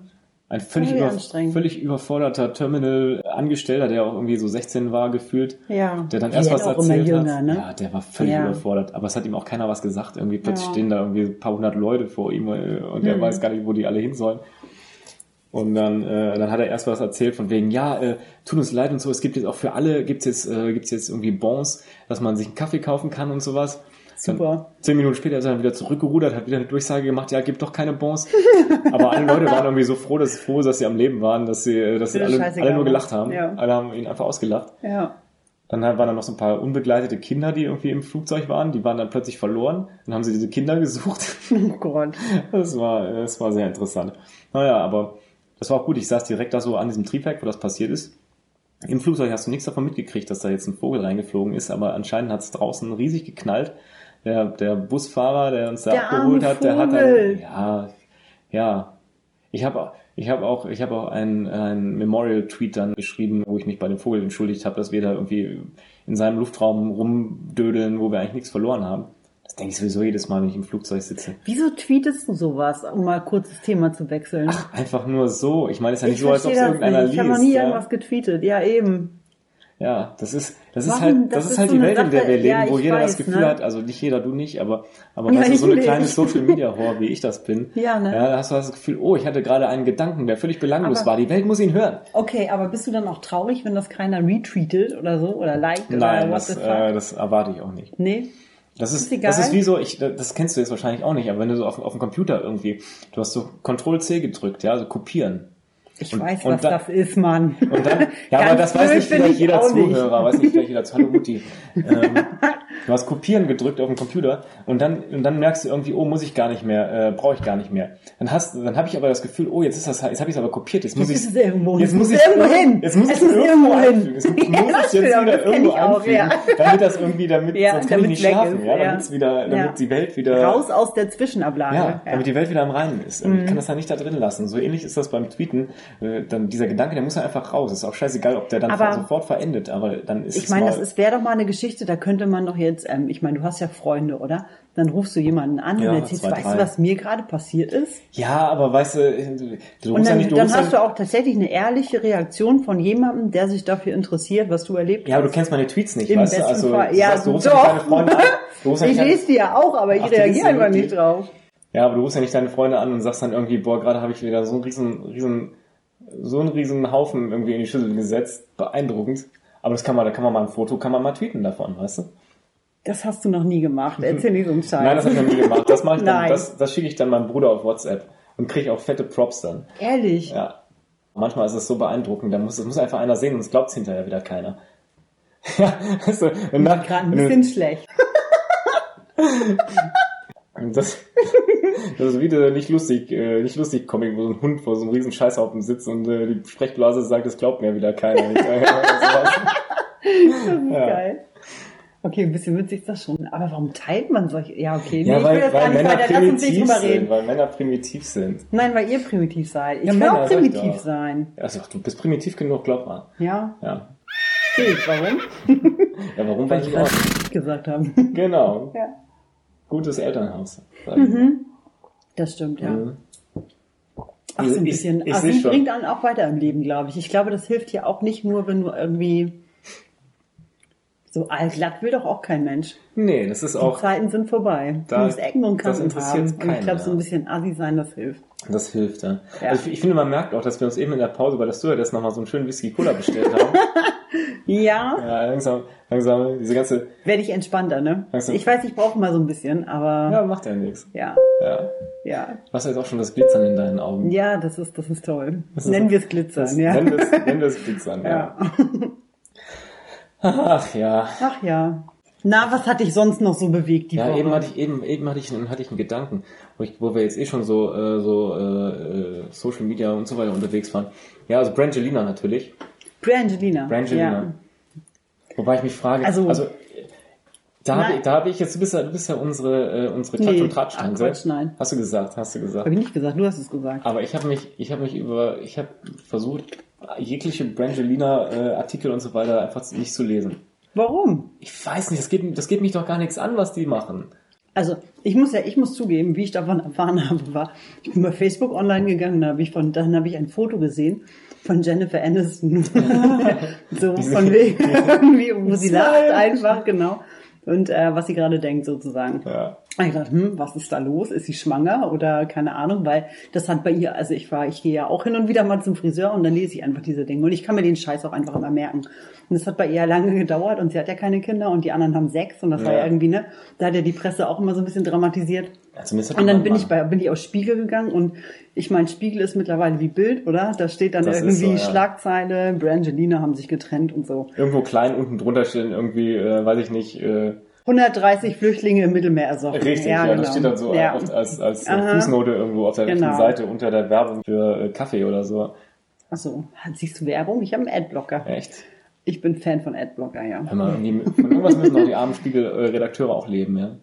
Ein völlig, über, völlig überforderter Terminal-Angestellter, der auch irgendwie so 16 war gefühlt, Ja. der dann erst was erzählt jünger, hat. ne? Ja, der war völlig Ja. überfordert. Aber es hat ihm auch keiner was gesagt. Irgendwie plötzlich Ja. stehen da irgendwie ein paar hundert Leute vor ihm äh, und Hm. er weiß gar nicht, wo die alle hin sollen. Und dann, äh, dann hat er erst was erzählt von wegen, ja, äh, tut uns leid und so, es gibt jetzt auch für alle, gibt's jetzt, äh, gibt's jetzt irgendwie Bons, dass man sich einen Kaffee kaufen kann und sowas. Super. Dann, zehn Minuten später ist er dann wieder zurückgerudert, hat wieder eine Durchsage gemacht, ja, gibt doch keine Bons. Aber alle Leute waren irgendwie so froh, dass, froh, dass sie am Leben waren, dass sie, äh, dass sie alle, alle nur ne? gelacht haben. Ja. Alle haben ihn einfach ausgelacht. Ja. Dann waren da noch so ein paar unbegleitete Kinder, die irgendwie im Flugzeug waren. Die waren dann plötzlich verloren. Dann haben sie diese Kinder gesucht. Oh Gott. Das war, das war sehr interessant. Naja, aber das war auch gut. Ich saß direkt da so an diesem Triebwerk, wo das passiert ist. Im Flugzeug hast du nichts davon mitgekriegt, dass da jetzt ein Vogel reingeflogen ist, aber anscheinend hat es draußen riesig geknallt. Der, der Busfahrer, der uns da Der abgeholt hat, der hat dann, ja, ja. Ich habe ich hab auch, ich habe auch einen, einen Memorial-Tweet dann geschrieben, wo ich mich bei dem Vogel entschuldigt habe, dass wir da irgendwie in seinem Luftraum rumdödeln, wo wir eigentlich nichts verloren haben. Das denke ich sowieso jedes Mal, wenn ich im Flugzeug sitze. Wieso tweetest du sowas, um mal kurz das Thema zu wechseln? Einfach nur so. Ich meine, es ist ja nicht ich so, als ob es irgendeiner nicht. liest. Ich habe noch nie ja. irgendwas getweetet. Ja, eben. Ja, das ist, das ist halt, das, Das ist ist halt so die Welt, in der Sache. wir leben, Ja, wo jeder das weiß, Gefühl ne? hat, also nicht jeder, du nicht, aber, aber Ja, weißt du, so eine kleine Social Media Whore, wie ich das bin. Ja, ne? Ja, da hast du das Gefühl, oh, ich hatte gerade einen Gedanken, der völlig belanglos Aber- war. Die Welt muss ihn hören. Okay, aber bist du dann auch traurig, wenn das keiner retweetet oder so? Oder liked Nein, oder what das, äh, das erwarte ich auch nicht. nee? Das ist, Ist das ist wie so, ich, das kennst du jetzt wahrscheinlich auch nicht, aber wenn du so auf, auf dem Computer irgendwie, du hast so Ctrl-C gedrückt, ja, also kopieren. Ich Und- weiß, und was dann- das ist, Mann. Und dann, ja, aber das weiß nicht vielleicht ich jeder auch nicht. Zuhörer, weiß nicht vielleicht jeder Hallo Mutti. Ähm, du hast Kopieren gedrückt auf dem Computer und dann, und dann merkst du irgendwie, oh, muss ich gar nicht mehr, äh, brauche ich gar nicht mehr. Dann hast, dann habe ich aber das Gefühl, oh, jetzt ist das, jetzt habe ich es aber kopiert, jetzt muss Jetzt ich es irgendwo. jetzt Es muss ich irgendwo hin. Jetzt muss Es ich muss irgendwo hin. Es muss ich das jetzt wieder irgendwo einfügen, ja. damit das irgendwie, damit, Ja, sonst kann ich nicht schlafen, ist, ja, ja. damit's wieder, damit die Welt wieder Raus aus der Zwischenablage. ja, damit die Welt wieder am Reinen ist. Mhm. Ich kann das da nicht da drin lassen. So ähnlich ist das beim Tweeten. Äh, Dann dieser Gedanke, der muss ja einfach raus. Ist auch scheißegal, ob der dann Aber- sofort verendet, aber dann ist Ich es meine, das wäre doch mal eine Geschichte, da könnte man doch jetzt ähm, ich meine, du hast ja Freunde, oder? Dann rufst du jemanden an Ja, und erzählst, zwei, weißt drei. du, was mir gerade passiert ist? Ja, aber weißt du, du, du Und rufst ja dann, nicht, du dann hast ja, du auch tatsächlich eine ehrliche Reaktion von jemandem, der sich dafür interessiert, was du erlebt ja, aber hast. du kennst meine Tweets nicht, Im weißt du? besten Also, Fall. Ja, du rufst ja doch. deine Freunde an. Du rufst ja Ich lese die ja auch, aber ich Ach, reagiere einfach nicht drauf. Ja, aber du rufst ja nicht deine Freunde an und sagst dann irgendwie, boah, gerade habe ich wieder so einen riesen, riesen, so einen riesen Haufen irgendwie in die Schüssel gesetzt. Beeindruckend. Aber das kann man, da kann man mal ein Foto, kann man mal tweeten davon, weißt du? Das hast du noch nie gemacht. Erzähl nicht so einen Scheiß. Nein, das habe ich noch nie gemacht. Das mache ich dann, das, das schicke ich dann meinem Bruder auf WhatsApp und kriege auch fette Props dann. Ehrlich. Ja. Manchmal ist es so beeindruckend, da muss, das muss einfach einer sehen und es glaubt hinterher wieder keiner. ja, du, wenn nach, Gerade ein bisschen schlecht. Das, das ist wieder nicht lustig, äh, nicht lustig Comic, wo so ein Hund vor so einem riesen Scheißhaufen sitzt und äh, die Sprechblase sagt, es glaubt mir wieder keiner. Ich ja, sowas. Ja. Geil. Okay, ein bisschen witzig ist das schon. Aber warum teilt man solche? Ja, okay. Nee, ja, ich weil, will das weil gar nicht Männer weiter. Lass uns nicht primitiv drüber sind, reden. weil Männer primitiv sind. Nein, weil ihr primitiv seid. Ich Ja, will Männer, auch ich primitiv sein. Also, du bist primitiv genug, glaub mal. Ja? Ja. Okay, warum? Ja, warum Weil weiß ich ich auch? gesagt habe. Genau. ja. Gutes Elternhaus. ich mal. Das stimmt, ja. Mhm. Ach, so ein Ich- bisschen. ich sie schon. bringt einen auch weiter im Leben, glaube ich. Ich glaube, das hilft dir auch nicht nur, wenn du irgendwie so allglatt will doch auch kein Mensch. Nee, das ist Die auch, Zeiten sind vorbei. Da- du musst Ecken und das Kanten interessiert haben. Und ich glaube, so ein ja. bisschen assi sein, das hilft. das hilft, ja. Ja. Also ich, ich finde, man merkt auch, dass wir uns eben in der Pause bei der Stewardess nochmal so einen schönen Whisky Cola bestellt haben. Ja, ja, langsam, langsam, diese ganze, werde ich entspannter, ne? Du- Ich weiß, ich brauche mal so ein bisschen, aber ja, macht ja nichts. ja, Ja. ja. Du hast jetzt auch schon das Glitzern in deinen Augen. Ja, das ist, das ist toll. Das Nennen wir es Glitzern, Das, ja. Nenn das, nenn das Glitzern, ja. ja. Ach ja. Ach ja. Na, was hat dich sonst noch so bewegt die Ja, Woche? eben hatte ich eben eben hatte ich einen, hatte ich einen Gedanken, wo, ich, wo wir jetzt eh schon so äh, so äh, Social Media und so weiter unterwegs waren. Ja, also Brangelina natürlich. Brangelina. Brangelina. Ja. Wobei ich mich frage, Also- also, da habe ich, da habe ich jetzt du bist ja du bist ja unsere äh, unsere Klatsch Nee. und Tratschtanze. Quatsch, nein. Hast du gesagt, hast du gesagt. Habe ich nicht gesagt, du hast es gesagt. Aber ich habe mich ich habe mich über ich habe versucht jegliche Brangelina äh, Artikel und so weiter einfach nicht zu lesen. Warum? Ich weiß nicht, das geht das geht mich doch gar nichts an, was die machen. Also, ich muss ja, ich muss zugeben, wie ich davon erfahren habe, war, ich bin bei Facebook online gegangen, da habe ich von, dann habe ich ein Foto gesehen von Jennifer Aniston. so von wegen, irgendwie, wo sie lacht einfach, genau. Und äh, was sie gerade denkt, sozusagen. Ja. Und ich dachte, hm, was ist da los? Ist sie schwanger oder keine Ahnung? Weil das hat bei ihr, also ich war, ich gehe ja auch hin und wieder mal zum Friseur und dann lese ich einfach diese Dinge. Und ich kann mir den Scheiß auch einfach immer merken. Und es hat bei ihr lange gedauert und sie hat ja keine Kinder und die anderen haben sechs und das war Ja. ja irgendwie, ne? Da hat ja die Presse auch immer so ein bisschen dramatisiert. Ja, hat Und dann bin ich bei, bin ich aus Spiegel gegangen und ich meine, Spiegel ist mittlerweile wie Bild, oder? Da steht dann Das irgendwie so, ja. Schlagzeile, Brangelina haben sich getrennt und so. irgendwo klein unten drunter stehen irgendwie, äh, weiß ich nicht, äh, 130 Flüchtlinge im Mittelmeer ersoffen. richtig, ja, genau. das steht dann so Ja. oft als, als äh, Aha. Fußnote irgendwo auf der rechten Genau. Seite unter der Werbung für äh, Kaffee oder so. Achso, siehst du Werbung? Ich habe einen Adblocker. Echt? Ich bin Fan von Adblocker, ja. Hör mal, von irgendwas müssen auch die armen Spiegel-Redakteure auch leben, ja.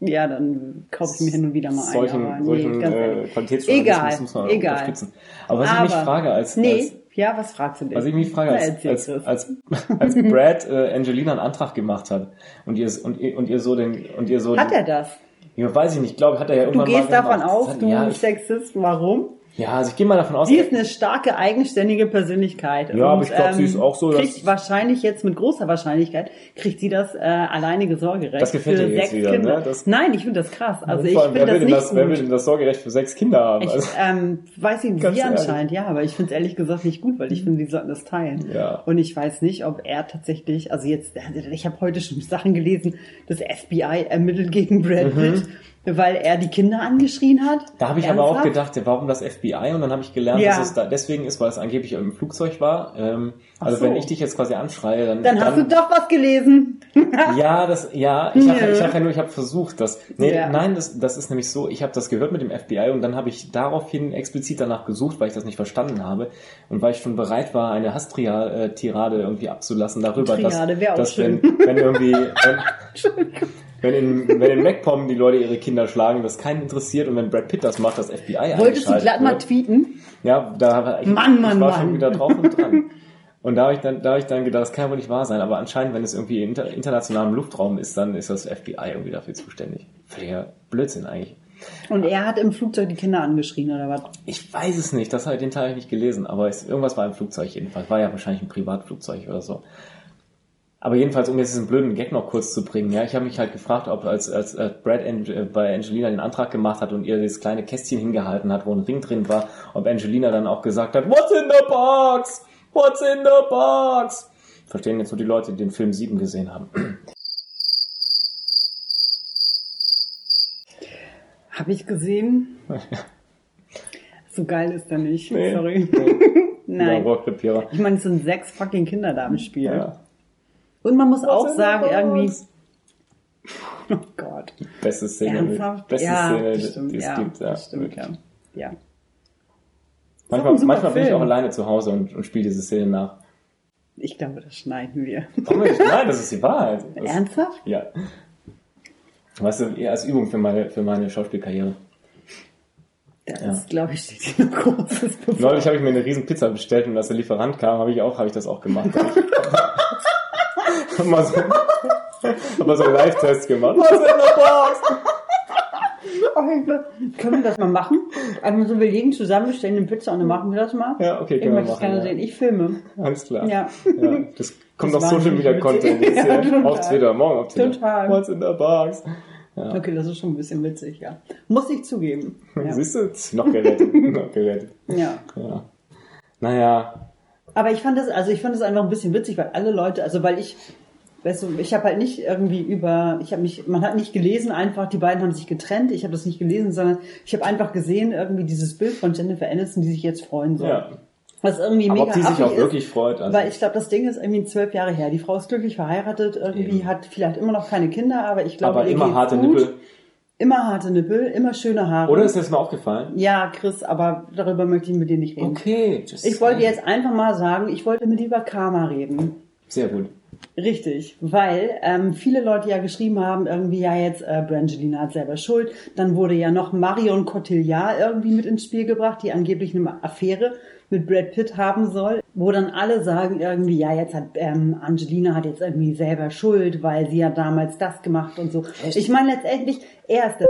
Ja, dann kaufe ich mir hin und wieder mal Solchen, einen. aber solchen nee, äh. Qualitätsjournalismus muss man auch egal. unterstützen. Aber was ich mich frage als, Nee, als ja, was fragst du denn? was ich mich frage, als, als, als, als Brad äh, Angelina einen Antrag gemacht hat und ihr, und ihr, und ihr so den, und ihr so Hat den, er das? Ja, weiß ich nicht, glaube hat er ja Du irgendwann gehst mal davon aus, du ja, ich, Sexist, warum? Ja, also ich gehe mal davon aus, Sie ist eine starke, eigenständige Persönlichkeit. Ja, aber ich glaub, sie ist auch so, dass- Kriegt wahrscheinlich jetzt mit großer Wahrscheinlichkeit, kriegt sie das äh, alleinige Sorgerecht Das gefällt für dir jetzt sechs wieder, Kinder. ne? Das- Nein, ich finde das krass. Also ich finde das nicht das, wer will gut. denn das Sorgerecht für sechs Kinder haben? Ich Also, ähm, weiß nicht, Ganz sie anscheinend, ja, aber ich finde es ehrlich gesagt nicht gut, weil ich finde, die sollten das teilen. Ja. Und ich weiß nicht, ob er tatsächlich, also jetzt, ich habe heute schon Sachen gelesen, das FBI ermittelt gegen Brad Pitt, weil er die Kinder angeschrien hat. Da habe ich aber auch Ernsthaft? gedacht, warum das FBI? Und dann habe ich gelernt, Ja. dass es da deswegen ist, weil es angeblich im Flugzeug war. Ähm, also so. wenn ich dich jetzt quasi anschreie, dann... Dann hast du doch was gelesen. Ja, das, ja, ich habe ich hab ja nur, ich habe versucht, das. Nee, Ja. nein, das, das ist nämlich so, ich habe das gehört mit dem FBI und dann habe ich daraufhin explizit danach gesucht, weil ich das nicht verstanden habe und weil ich schon bereit war, eine Hass-Tirade irgendwie abzulassen darüber, Triade dass, dass wenn, wenn irgendwie, wenn, wenn in, wenn in MacPom die Leute ihre Kinder schlagen, das keinen interessiert und wenn Brad Pitt das macht, das FBI Wolltest du glatt mal tweeten? Ja, da war ich, Mann, Mann, ich war Mann. schon wieder drauf und dran. Und da habe ich dann, da habe ich dann gedacht, das kann ja wohl nicht wahr sein. Aber anscheinend, wenn es irgendwie inter, internationalem Luftraum ist, dann ist das FBI irgendwie dafür zuständig. Völliger Blödsinn eigentlich. Und er hat im Flugzeug die Kinder angeschrien, oder was? Ich weiß es nicht, das habe ich den Teil nicht gelesen, aber es, irgendwas war im Flugzeug jedenfalls. War ja wahrscheinlich ein Privatflugzeug oder so. Aber jedenfalls, um jetzt diesen blöden Gag noch kurz zu bringen, ja, ich habe mich halt gefragt, ob als, als, als Brad Ang äh, bei Angelina den Antrag gemacht hat und ihr das kleine Kästchen hingehalten hat, wo ein Ring drin war, ob Angelina dann auch gesagt hat, What's in the box? What's in the box? Verstehen jetzt nur die Leute, die den Film 7 gesehen haben. Habe ich gesehen. so geil ist er nicht. Nee. Sorry. Ja, Nein. Ich meine, es sind sechs fucking Kinder da im Spiel. Ja. Und man muss auch sagen, irgendwie. Oh Gott. Beste Szene, Ernsthaft? beste ja, Szene, stimmt, die es ja, gibt. Ja, stimmt, ja. ja. Manchmal, manchmal bin ich auch alleine zu Hause und, und spiele diese Szene nach. Ich glaube, das schneiden wir. Oh Mensch, nein, das ist die Wahrheit. Das, Ernsthaft? Ja. Weißt du, eher als Übung für meine, für meine Schauspielkarriere. Das Ja. ist, glaube ich, steht hier noch großes bevor. Neulich habe ich mir eine riesen Pizza bestellt und als der Lieferant kam, habe ich auch, habe ich das auch gemacht. mal so, hab mal so einen Live-Test gemacht. Was in der Box? Können wir das mal machen? Also so, wir legen zusammen, bestellen eine Pizza und dann machen wir das mal. Ja, okay, Ich können wir machen. gerne Ja. sehen. Ich filme. Alles klar. Ja. ja das kommt Das auf Social Media Content jetzt Ja, total. Auf Twitter, morgen auf Twitter. Total. What's in the box? Ja. Okay, das ist schon ein bisschen witzig, ja. Muss ich zugeben. Ja. Siehst du, noch gerettet. noch gerettet. ja. Ja. Naja, Aber ich fand das, also ich fand das einfach ein bisschen witzig, weil alle Leute, also weil ich, weißt du, ich habe halt nicht irgendwie über, ich habe mich, man hat nicht gelesen einfach, die beiden haben sich getrennt, ich habe das nicht gelesen, sondern ich habe einfach gesehen irgendwie dieses Bild von Jennifer Aniston, die sich jetzt freuen soll. ja. Was irgendwie Aber mega ob die sich auch ist, wirklich freut. Also, Weil ich glaube, das Ding ist irgendwie zwölf Jahre her. Die Frau ist glücklich verheiratet, irgendwie Eben. hat vielleicht immer noch keine Kinder, aber ich glaube, aber immer harte gut. Nippel. Immer harte Nippel, immer schöne Haare. Oder ist das mal aufgefallen? ja, Chris, aber darüber möchte ich mit dir nicht reden. Okay. Ich wollte jetzt einfach mal sagen, ich wollte mit dir über Karma reden. Sehr gut. Richtig, weil ähm, viele Leute ja geschrieben haben, irgendwie ja jetzt äh, Brangelina hat selber Schuld. Dann wurde ja noch Marion Cotillard irgendwie mit ins Spiel gebracht, die angeblich eine Affäre mit Brad Pitt haben soll, wo dann alle sagen irgendwie, ja jetzt hat ähm, Angelina hat jetzt irgendwie selber Schuld, weil sie hat damals das gemacht und so. Ich meine letztendlich, er ist der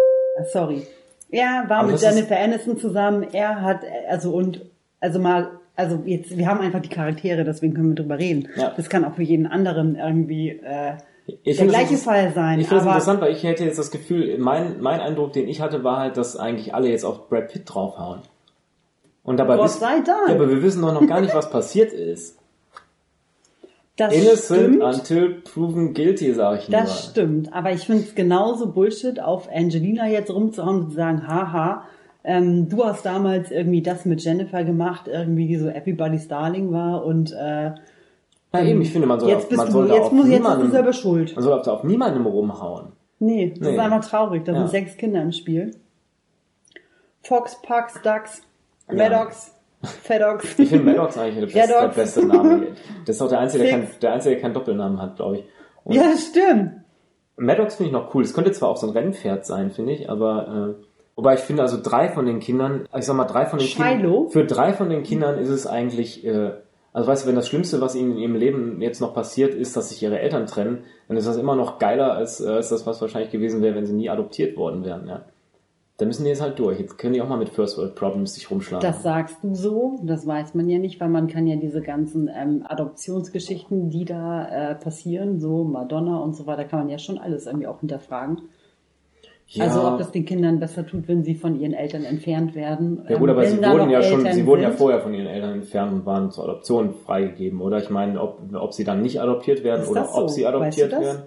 sorry. Er war Aber mit Jennifer Aniston zusammen, er hat, also und, also mal, also jetzt, wir haben einfach die Charaktere, deswegen können wir drüber reden. Ja. Das kann auch für jeden anderen irgendwie äh, Ich der gleiche das- Fall sein. Ich finde aber interessant, weil ich hätte jetzt das Gefühl, mein, mein Eindruck, den ich hatte, war halt, dass eigentlich alle jetzt auf Brad Pitt draufhauen. Und dabei Gott wissen, sei Dank. Ja, aber wir wissen doch noch gar nicht, was passiert ist. das Innocent stimmt. until proven guilty, sage ich nur. Das stimmt, aber ich finde es genauso Bullshit, auf Angelina jetzt rumzuhauen und zu sagen, haha, ähm, du hast damals irgendwie das mit Jennifer gemacht, irgendwie die so Everybody's Darling war und äh, Ja, eben, ich finde, man soll, jetzt auf, man du, soll da jetzt muss jetzt bist du niemandem, selber schuld. man soll auf, auf niemandem rumhauen. Nee, das Nee. ist einfach traurig. Da Ja. sind sechs Kinder im Spiel. Fox, Pucks, Ducks, Ja. Maddox, Fedox. Ich finde Maddox eigentlich der beste, der beste Name. Das ist auch der Einzige, der, kein, der Einzige, der keinen Doppelnamen hat, glaube ich. Und ja, das stimmt. Maddox finde ich noch cool. Es könnte zwar auch so ein Rennpferd sein, finde ich, aber äh, wobei ich finde, also drei von den Kindern, ich sag mal, drei von den? Kindern, für drei von den Kindern ist es eigentlich, äh, also weißt du, wenn das Schlimmste, was ihnen in ihrem Leben jetzt noch passiert, ist, dass sich ihre Eltern trennen, dann ist das immer noch geiler als, äh, als das, was wahrscheinlich gewesen wäre, wenn sie nie adoptiert worden wären, ja. Da müssen die jetzt halt durch. Jetzt können die auch mal mit First World Problems sich rumschlagen. Das sagst du so, das weiß man ja nicht, weil man kann ja diese ganzen ähm, Adoptionsgeschichten, die da äh, passieren, so Madonna und so weiter, kann man ja schon alles irgendwie auch hinterfragen. Ja. Also ob das den Kindern besser tut, wenn sie von ihren Eltern entfernt werden. Ja gut, ähm, aber wenn sie wurden ja schon, Eltern sie wurden ja sind. vorher von ihren Eltern entfernt und waren zur Adoption freigegeben, oder? Ich meine, ob, ob sie dann nicht adoptiert werden Ist oder so? ob sie Weißt adoptiert du das? werden.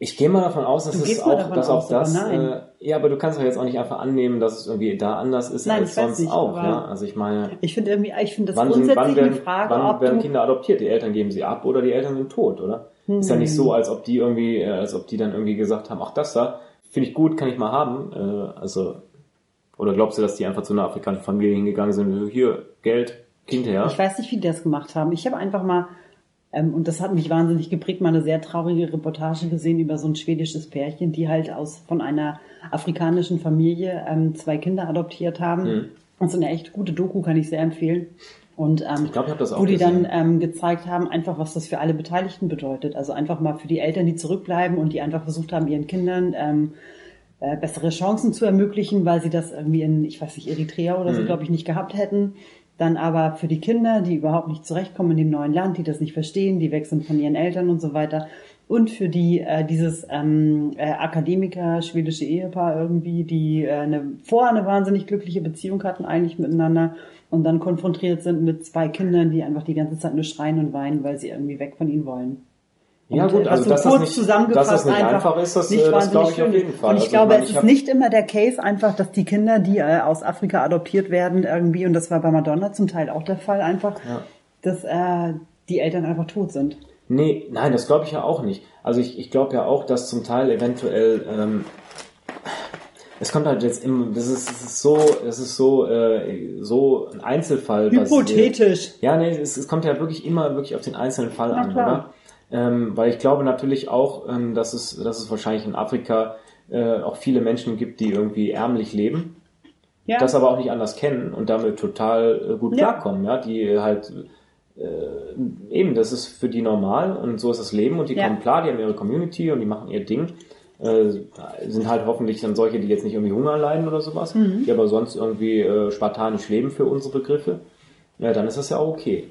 Ich gehe mal davon aus, dass Du es auch, dass auch aus, das, nein. äh, ja, aber du kannst doch jetzt auch nicht einfach annehmen, dass es irgendwie da anders ist Nein, als sonst nicht, auch, ja? Also ich meine, Ich finde irgendwie, ich finde das wann, sind, grundsätzlich wann, werden, eine Frage, wann werden du, Kinder adoptiert? Die Eltern geben sie ab oder die Eltern sind tot, oder? Ist ja nicht Hm. so, als ob die irgendwie, äh, als ob die dann irgendwie gesagt haben, ach das da, finde ich gut, kann ich mal haben. Äh, also, oder glaubst du, dass die einfach zu einer afrikanischen Familie hingegangen sind, hier, Geld, Kind her? ich weiß nicht, wie die das gemacht haben. Ich habe einfach mal, ähm, und das hat mich wahnsinnig geprägt, mal eine sehr traurige Reportage gesehen über so ein schwedisches Pärchen, die halt aus von einer afrikanischen Familie ähm, zwei Kinder adoptiert haben. Mhm. Und so eine echt gute Doku kann ich sehr empfehlen. Und ähm, Ich glaube, ich habe das auch wo die gesehen. dann ähm, gezeigt haben, einfach was das für alle Beteiligten bedeutet. Also einfach mal für die Eltern, die zurückbleiben und die einfach versucht haben, ihren Kindern ähm, äh, bessere Chancen zu ermöglichen, weil sie das irgendwie in, ich weiß nicht, Eritrea oder so, Mhm. glaube ich, nicht gehabt hätten. Dann aber für die Kinder, die überhaupt nicht zurechtkommen in dem neuen Land, die das nicht verstehen, die weg sind von ihren Eltern und so weiter. Und für die äh, dieses ähm, äh, Akademiker, schwedische Ehepaar irgendwie, die äh, eine, vorher eine wahnsinnig glückliche Beziehung hatten eigentlich miteinander und dann konfrontiert sind mit zwei Kindern, die einfach die ganze Zeit nur schreien und weinen, weil sie irgendwie weg von ihnen wollen. Ja Und, gut, äh, also was dass so das kurz nicht, dass zusammengefasst das nicht einfach, ist, das, nicht äh, das wahnsinnig glaube ich auf schön jeden ist. Fall. Und ich Also glaube, meine, es ich ist nicht immer der Case einfach, dass die Kinder, die äh, aus Afrika adoptiert werden irgendwie, und das war bei Madonna zum Teil auch der Fall einfach, Ja. dass äh, die Eltern einfach tot sind. Nee, nein, das glaube ich ja auch nicht. Also ich, ich glaube ja auch, dass zum Teil eventuell ähm, es kommt halt jetzt immer, das ist, das ist so, das ist so, äh, so ein Einzelfall. Hypothetisch. Ja, nee, es, es kommt ja wirklich immer wirklich auf den einzelnen Fall Na an, klar. oder? Ähm, weil ich glaube natürlich auch, ähm, dass es, dass es wahrscheinlich in Afrika äh, auch viele Menschen gibt, die irgendwie ärmlich leben, Ja. das aber auch nicht anders kennen und damit total äh, gut Ja. klarkommen, ja, die halt äh, eben, das ist für die normal und so ist das Leben und die Ja. kommen klar, die haben ihre Community und die machen ihr Ding. Äh, sind halt hoffentlich dann solche, die jetzt nicht irgendwie Hunger leiden oder sowas, Mhm. die aber sonst irgendwie äh, spartanisch leben für unsere Begriffe. Ja, dann ist das ja auch okay.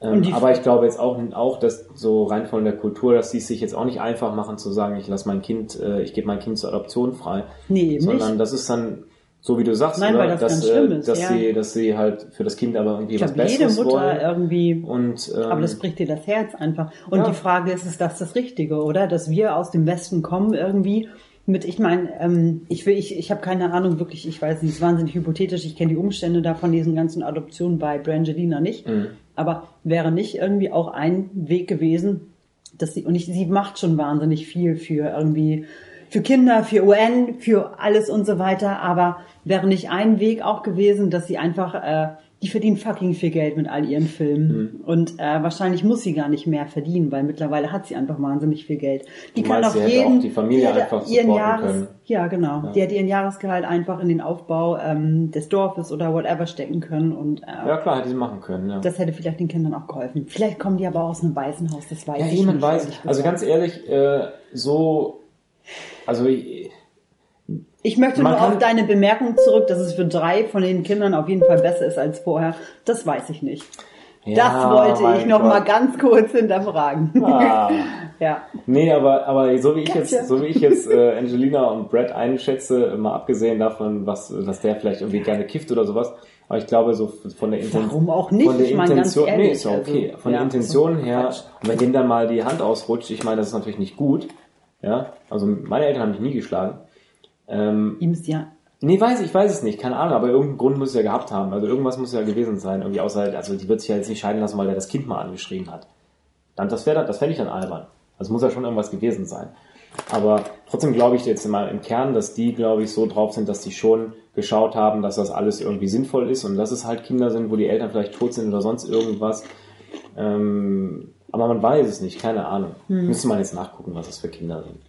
Ähm, aber ich glaube jetzt auch, auch, dass so rein von der Kultur, dass die es sich jetzt auch nicht einfach machen zu sagen, ich lasse mein Kind, äh, ich gebe mein Kind zur Adoption frei, Nee, sondern nicht. das ist dann so wie du sagst, Nein, oder? das dass, äh, dass ja. sie, dass sie halt für das Kind aber irgendwie Ich was glaube, jede Besseres Mutter wollen. irgendwie Und, ähm, Aber das bricht dir das Herz einfach. Und Ja. die Frage ist, ist das das Richtige, oder? Dass wir aus dem Westen kommen irgendwie mit, ich meine, ähm, ich will, ich, ich habe keine Ahnung, wirklich, ich weiß nicht, es ist wahnsinnig hypothetisch, ich kenne die Umstände da von diesen ganzen Adoptionen bei Brangelina nicht. Mhm. Aber wäre nicht irgendwie auch ein Weg gewesen, dass sie, und ich, sie macht schon wahnsinnig viel für irgendwie, für Kinder, für UN, für alles und so weiter, aber wäre nicht ein Weg auch gewesen, dass sie einfach, äh, die verdient fucking viel Geld mit all ihren Filmen. Mhm. Und äh, wahrscheinlich muss sie gar nicht mehr verdienen, weil mittlerweile hat sie einfach wahnsinnig viel Geld. Die Du kann meinst, auf jeden auch die Familie die einfach ihren Jahres, können. Ja, genau. Die hätte ihren Jahresgehalt einfach in den Aufbau ähm, des Dorfes oder whatever stecken können und äh, ja klar, hätte sie machen können. Ja. das hätte vielleicht den Kindern auch geholfen. Vielleicht kommen die aber aus einem Waisenhaus, das weiß Ja, ich jemand nicht. weiß. Also ganz ehrlich, äh, so, also ich, Ich möchte Man nur auf deine Bemerkung zurück, dass es für drei von den Kindern auf jeden Fall besser ist als vorher. Das weiß ich nicht. das Ja, wollte mein ich noch mal Gott. ganz kurz hinterfragen. Ah. ja. Nee, aber, aber so wie ich jetzt, so wie ich jetzt äh, Angelina und Brad einschätze, mal abgesehen davon, was, dass der vielleicht irgendwie gerne kifft oder sowas, aber ich glaube so von der Intention, Warum auch nicht? von der Ich meine, Intention, nee, ehrlich, ist ja okay, also, von der ja, Intention so her, wenn dem dann mal die Hand ausrutscht, ich meine, das ist natürlich nicht gut, ja, also meine Eltern haben mich nie geschlagen, ähm, Ihm ist ja Nee, weiß ich, weiß es nicht, keine Ahnung, aber irgendeinen Grund muss es ja gehabt haben. Also irgendwas muss ja gewesen sein, irgendwie außer, also die wird sich ja jetzt nicht scheiden lassen, weil er das Kind mal angeschrien hat. Dann, das wäre, das fände ich dann albern. Also muss ja schon irgendwas gewesen sein. Aber trotzdem glaube ich jetzt mal im Kern, dass die, glaube ich, so drauf sind, dass die schon geschaut haben, dass das alles irgendwie sinnvoll ist und dass es halt Kinder sind, wo die Eltern vielleicht tot sind oder sonst irgendwas. Ähm, aber man weiß es nicht, keine Ahnung. Müsste man jetzt nachgucken, was das für Kinder sind.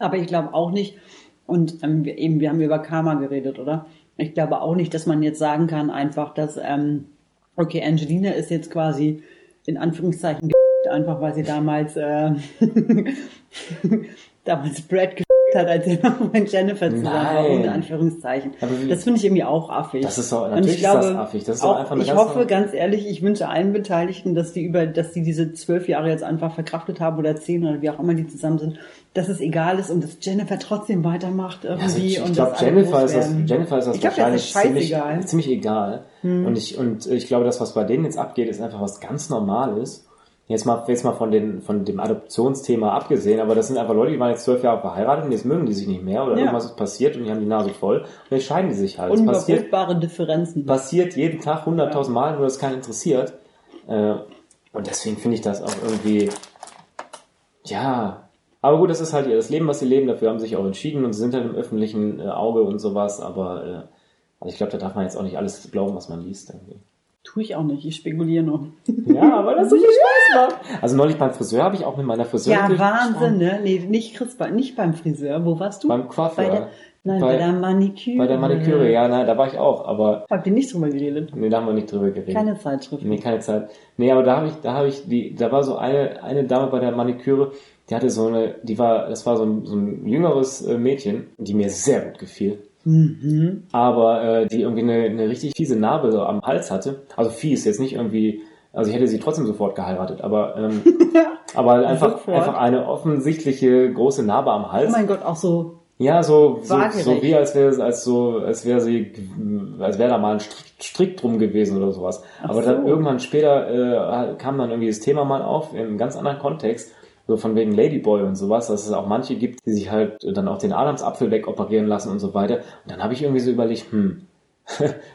Aber ich glaube auch nicht, und ähm, wir, eben, wir haben über Karma geredet, oder? Ich glaube auch nicht, dass man jetzt sagen kann, einfach, dass, ähm, okay, Angelina ist jetzt quasi in Anführungszeichen einfach, weil sie damals, äh, damals Brad ge hat, als er noch mit Jennifer zusammen war, unter Anführungszeichen. Das finde ich irgendwie auch affig. Das ist doch- Und natürlich ich ist das glaube, affig. Das ist auch, einfach eine Ich hoffe, ganz ehrlich, ich wünsche allen Beteiligten, dass die über, dass die diese zwölf Jahre jetzt einfach verkraftet haben oder zehn oder wie auch immer die zusammen sind, dass es egal ist und dass Jennifer trotzdem weitermacht irgendwie. Also ich, und ich alle Jennifer, ist das. Jennifer ist das Ich glaube, das wahrscheinlich. Hm. ziemlich, ziemlich egal. Und, ich, und ich glaube, das, was bei denen jetzt abgeht, ist einfach was ganz Normales. Jetzt mal, jetzt mal von, den, von dem Adoptionsthema abgesehen, aber das sind einfach Leute, die waren jetzt zwölf Jahre verheiratet und jetzt mögen die sich nicht mehr oder Ja. irgendwas ist passiert und die haben die Nase voll und jetzt scheiden die sich halt. Unüberbrückbare Differenzen. passiert jeden Tag hunderttausend Mal, nur das keinen interessiert. Äh, und deswegen finde ich das auch irgendwie, ja. Aber gut, das ist halt ihr das Leben, was sie leben. Dafür haben sie sich auch entschieden und sie sind halt im öffentlichen äh, Auge und sowas. Aber äh, also ich glaube, da darf man jetzt auch nicht alles glauben, was man liest. Irgendwie. Tue ich auch nicht, ich spekuliere nur. Ja, weil das so viel Spaß macht. Also neulich beim Friseur habe ich auch mit meiner Friseurin Ja, Wahnsinn, ne? Nee, nicht Chris, nicht beim Friseur. Wo warst du? Beim Coiffeur. Bei der, nein, bei, Bei- der Maniküre. Bei der Maniküre, ja, nein, da war ich auch, aber Habt ihr nicht drüber geredet? nee, da haben wir nicht drüber geredet. Keine Zeitschrift. Nee, keine Zeit. Nee, aber da habe ich, da habe ich die, da war so eine, eine Dame bei der Maniküre, die hatte so eine, die war, das war so ein, so ein jüngeres äh, Mädchen, die mir sehr gut gefiel. Mhm. Aber äh, die irgendwie eine, eine richtig fiese Narbe so am Hals hatte. Also fies, jetzt nicht irgendwie, also ich hätte sie trotzdem sofort geheiratet, aber, ähm, aber einfach, Sofort. einfach eine offensichtliche große Narbe am Oh Hals. mein Gott, auch so. Ja, so, so, so wie als wäre als so, als wäre sie, als wäre da mal ein Strick, drum gewesen oder sowas. Ach Aber dann so. irgendwann später äh, kam dann irgendwie das Thema mal auf in einem ganz anderen Kontext, so von wegen Ladyboy und sowas, dass es auch manche gibt, die sich halt dann auch den Adamsapfel wegoperieren lassen und so weiter. Und dann habe ich irgendwie so überlegt, hm,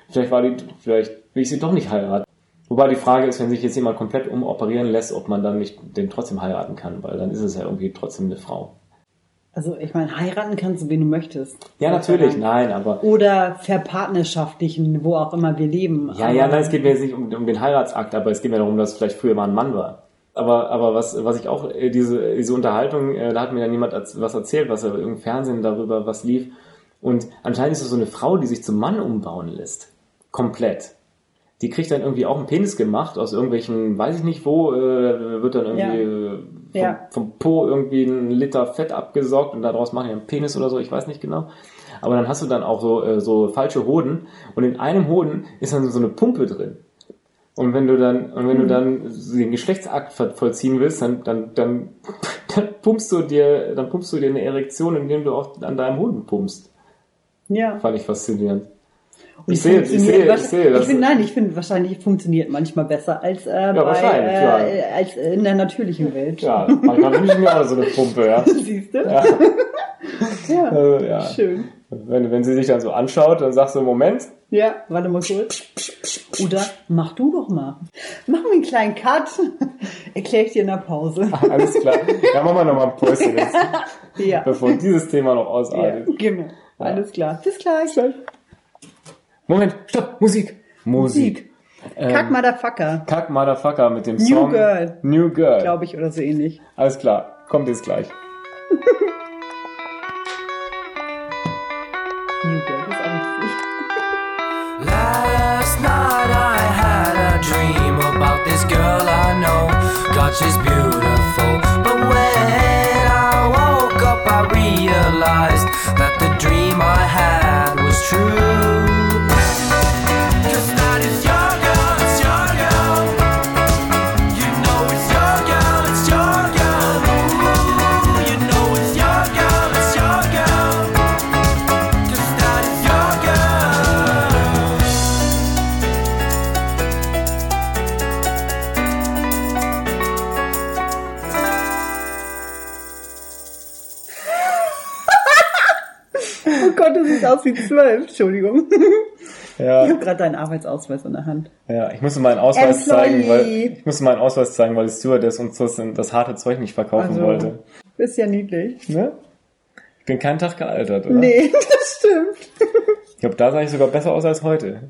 vielleicht war die, vielleicht will ich sie doch nicht heiraten. Wobei die Frage ist, wenn sich jetzt jemand komplett umoperieren lässt, ob man dann nicht den trotzdem heiraten kann, weil dann ist es ja irgendwie trotzdem eine Frau. Also ich meine, heiraten kannst du, wen du möchtest. Ja, natürlich, nein, aber Oder verpartnerschaftlichen, wo auch immer wir leben. Ja, Aber- ja, nein, es geht mir jetzt nicht um, um den Heiratsakt, aber es geht mir darum, dass vielleicht früher mal ein Mann war. Aber, aber was, was ich auch, äh, diese, diese Unterhaltung, äh, da hat mir dann jemand was erzählt, was er im Fernsehen darüber was lief. Und anscheinend ist es so eine Frau, die sich zum Mann umbauen lässt. Komplett. Die kriegt dann irgendwie auch einen Penis gemacht aus irgendwelchen, weiß ich nicht wo, äh, wird dann irgendwie äh, vom, Ja. vom Po irgendwie ein Liter Fett abgesaugt und daraus machen die einen Penis oder so, ich weiß nicht genau. Aber dann hast du dann auch so, äh, so falsche Hoden und in einem Hoden ist dann so eine Pumpe drin. Und wenn du dann, und wenn du dann den Geschlechtsakt vollziehen willst, dann, dann, dann, dann pumpst du dir, dann pumpst du dir eine Erektion, indem du auch an deinem Hoden pumpst. Ja. Fand ich faszinierend. Und Ich sehe, ich sehe, ich sehe, das, finde, nein, ich finde wahrscheinlich funktioniert manchmal besser als, äh, bei, wahrscheinlich, äh, ja. als in der natürlichen Welt. ja, manchmal wünsche ich mir auch so eine Pumpe, ja. Siehst du? Ja, Ja. äh, ja. Schön. Wenn, wenn sie sich dann so anschaut, dann sagst du, Moment, Ja, warte mal kurz. Oder mach du doch mal. Mach mir einen kleinen Cut. Erkläre ich dir in der Pause. alles klar. Ja, machen wir nochmal ein Päuschen jetzt, Ja. bevor dieses Thema noch ja ausartet. genau. Alles klar. Bis gleich. Moment, stopp, Musik. Musik. Ähm, Kack Motherfucker, Kack Motherfucker mit dem New Song Girl. New Girl. glaube ich, oder so ähnlich. Alles klar, kommt jetzt gleich. she's beautiful. Aus wie zwölf. Entschuldigung. Ja, Ich habe gerade deinen Arbeitsausweis in der Hand. ja, ich musste meinen Ausweis Employee. zeigen, weil ich musste meinen Ausweis zeigen, weil die Stewardess uns das, das harte Zeug nicht verkaufen Also, wollte. Ist ja niedlich. Ne? Ich bin keinen Tag gealtert, oder? Nee, das stimmt. Ich glaube, da sah ich sogar besser aus als heute.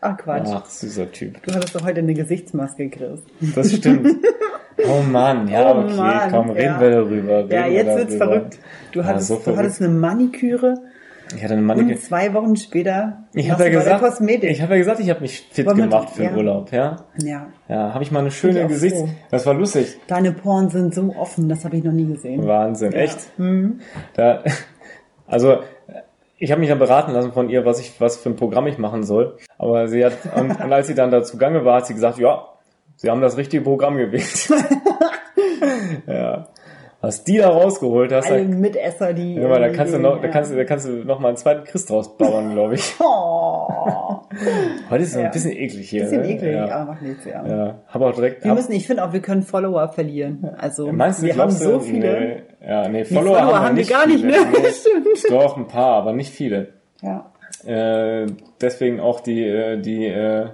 Ach Quatsch. Ach, süßer Typ. Du hattest doch heute eine Gesichtsmaske, Chris. Das stimmt. Oh Mann, ja, Oh okay, Mann, komm, reden ja. wir darüber. Reden Ja, jetzt wird's darüber. verrückt. Du Ja, hattest, so du verrückt. hattest eine Maniküre Ich hatte eine und Maniküre. zwei Wochen später Ich habe ja gesagt, Kosmetik. ich habe ja gesagt, ich habe mich fit Wollen gemacht für den ja. Urlaub, ja. ja, Ja, habe ich mal eine schöne Gesichts. froh. Das war lustig. deine Poren sind so offen, das habe ich noch nie gesehen. Wahnsinn, echt. Mhm. Da, also ich habe mich dann beraten lassen von ihr, was ich, was für ein Programm ich machen soll. Aber sie hat und, und als sie dann dazu gange war, hat sie gesagt, ja, sie haben das richtige Programm gewählt. ja. Was die da rausgeholt hast, Alle da, Mitesser, die. ja, da kannst du noch, da ja. kannst du, da kannst du noch mal einen zweiten Christ draus bauen, glaube ich. Oh, Heute ist es Ja. ein bisschen eklig hier. bisschen ne? eklig, Ja. aber macht nichts, ja. ja. Habe auch direkt. Wir ab- müssen, ich finde auch, wir können Follower verlieren. Also, Meinst du, wir haben so viele. Nee, ja, nee, Follower, Follower haben, haben wir gar nicht, viele. ne? Stimmt. Doch, ein paar, aber nicht viele. Ja. Äh, deswegen auch die, äh, die, äh,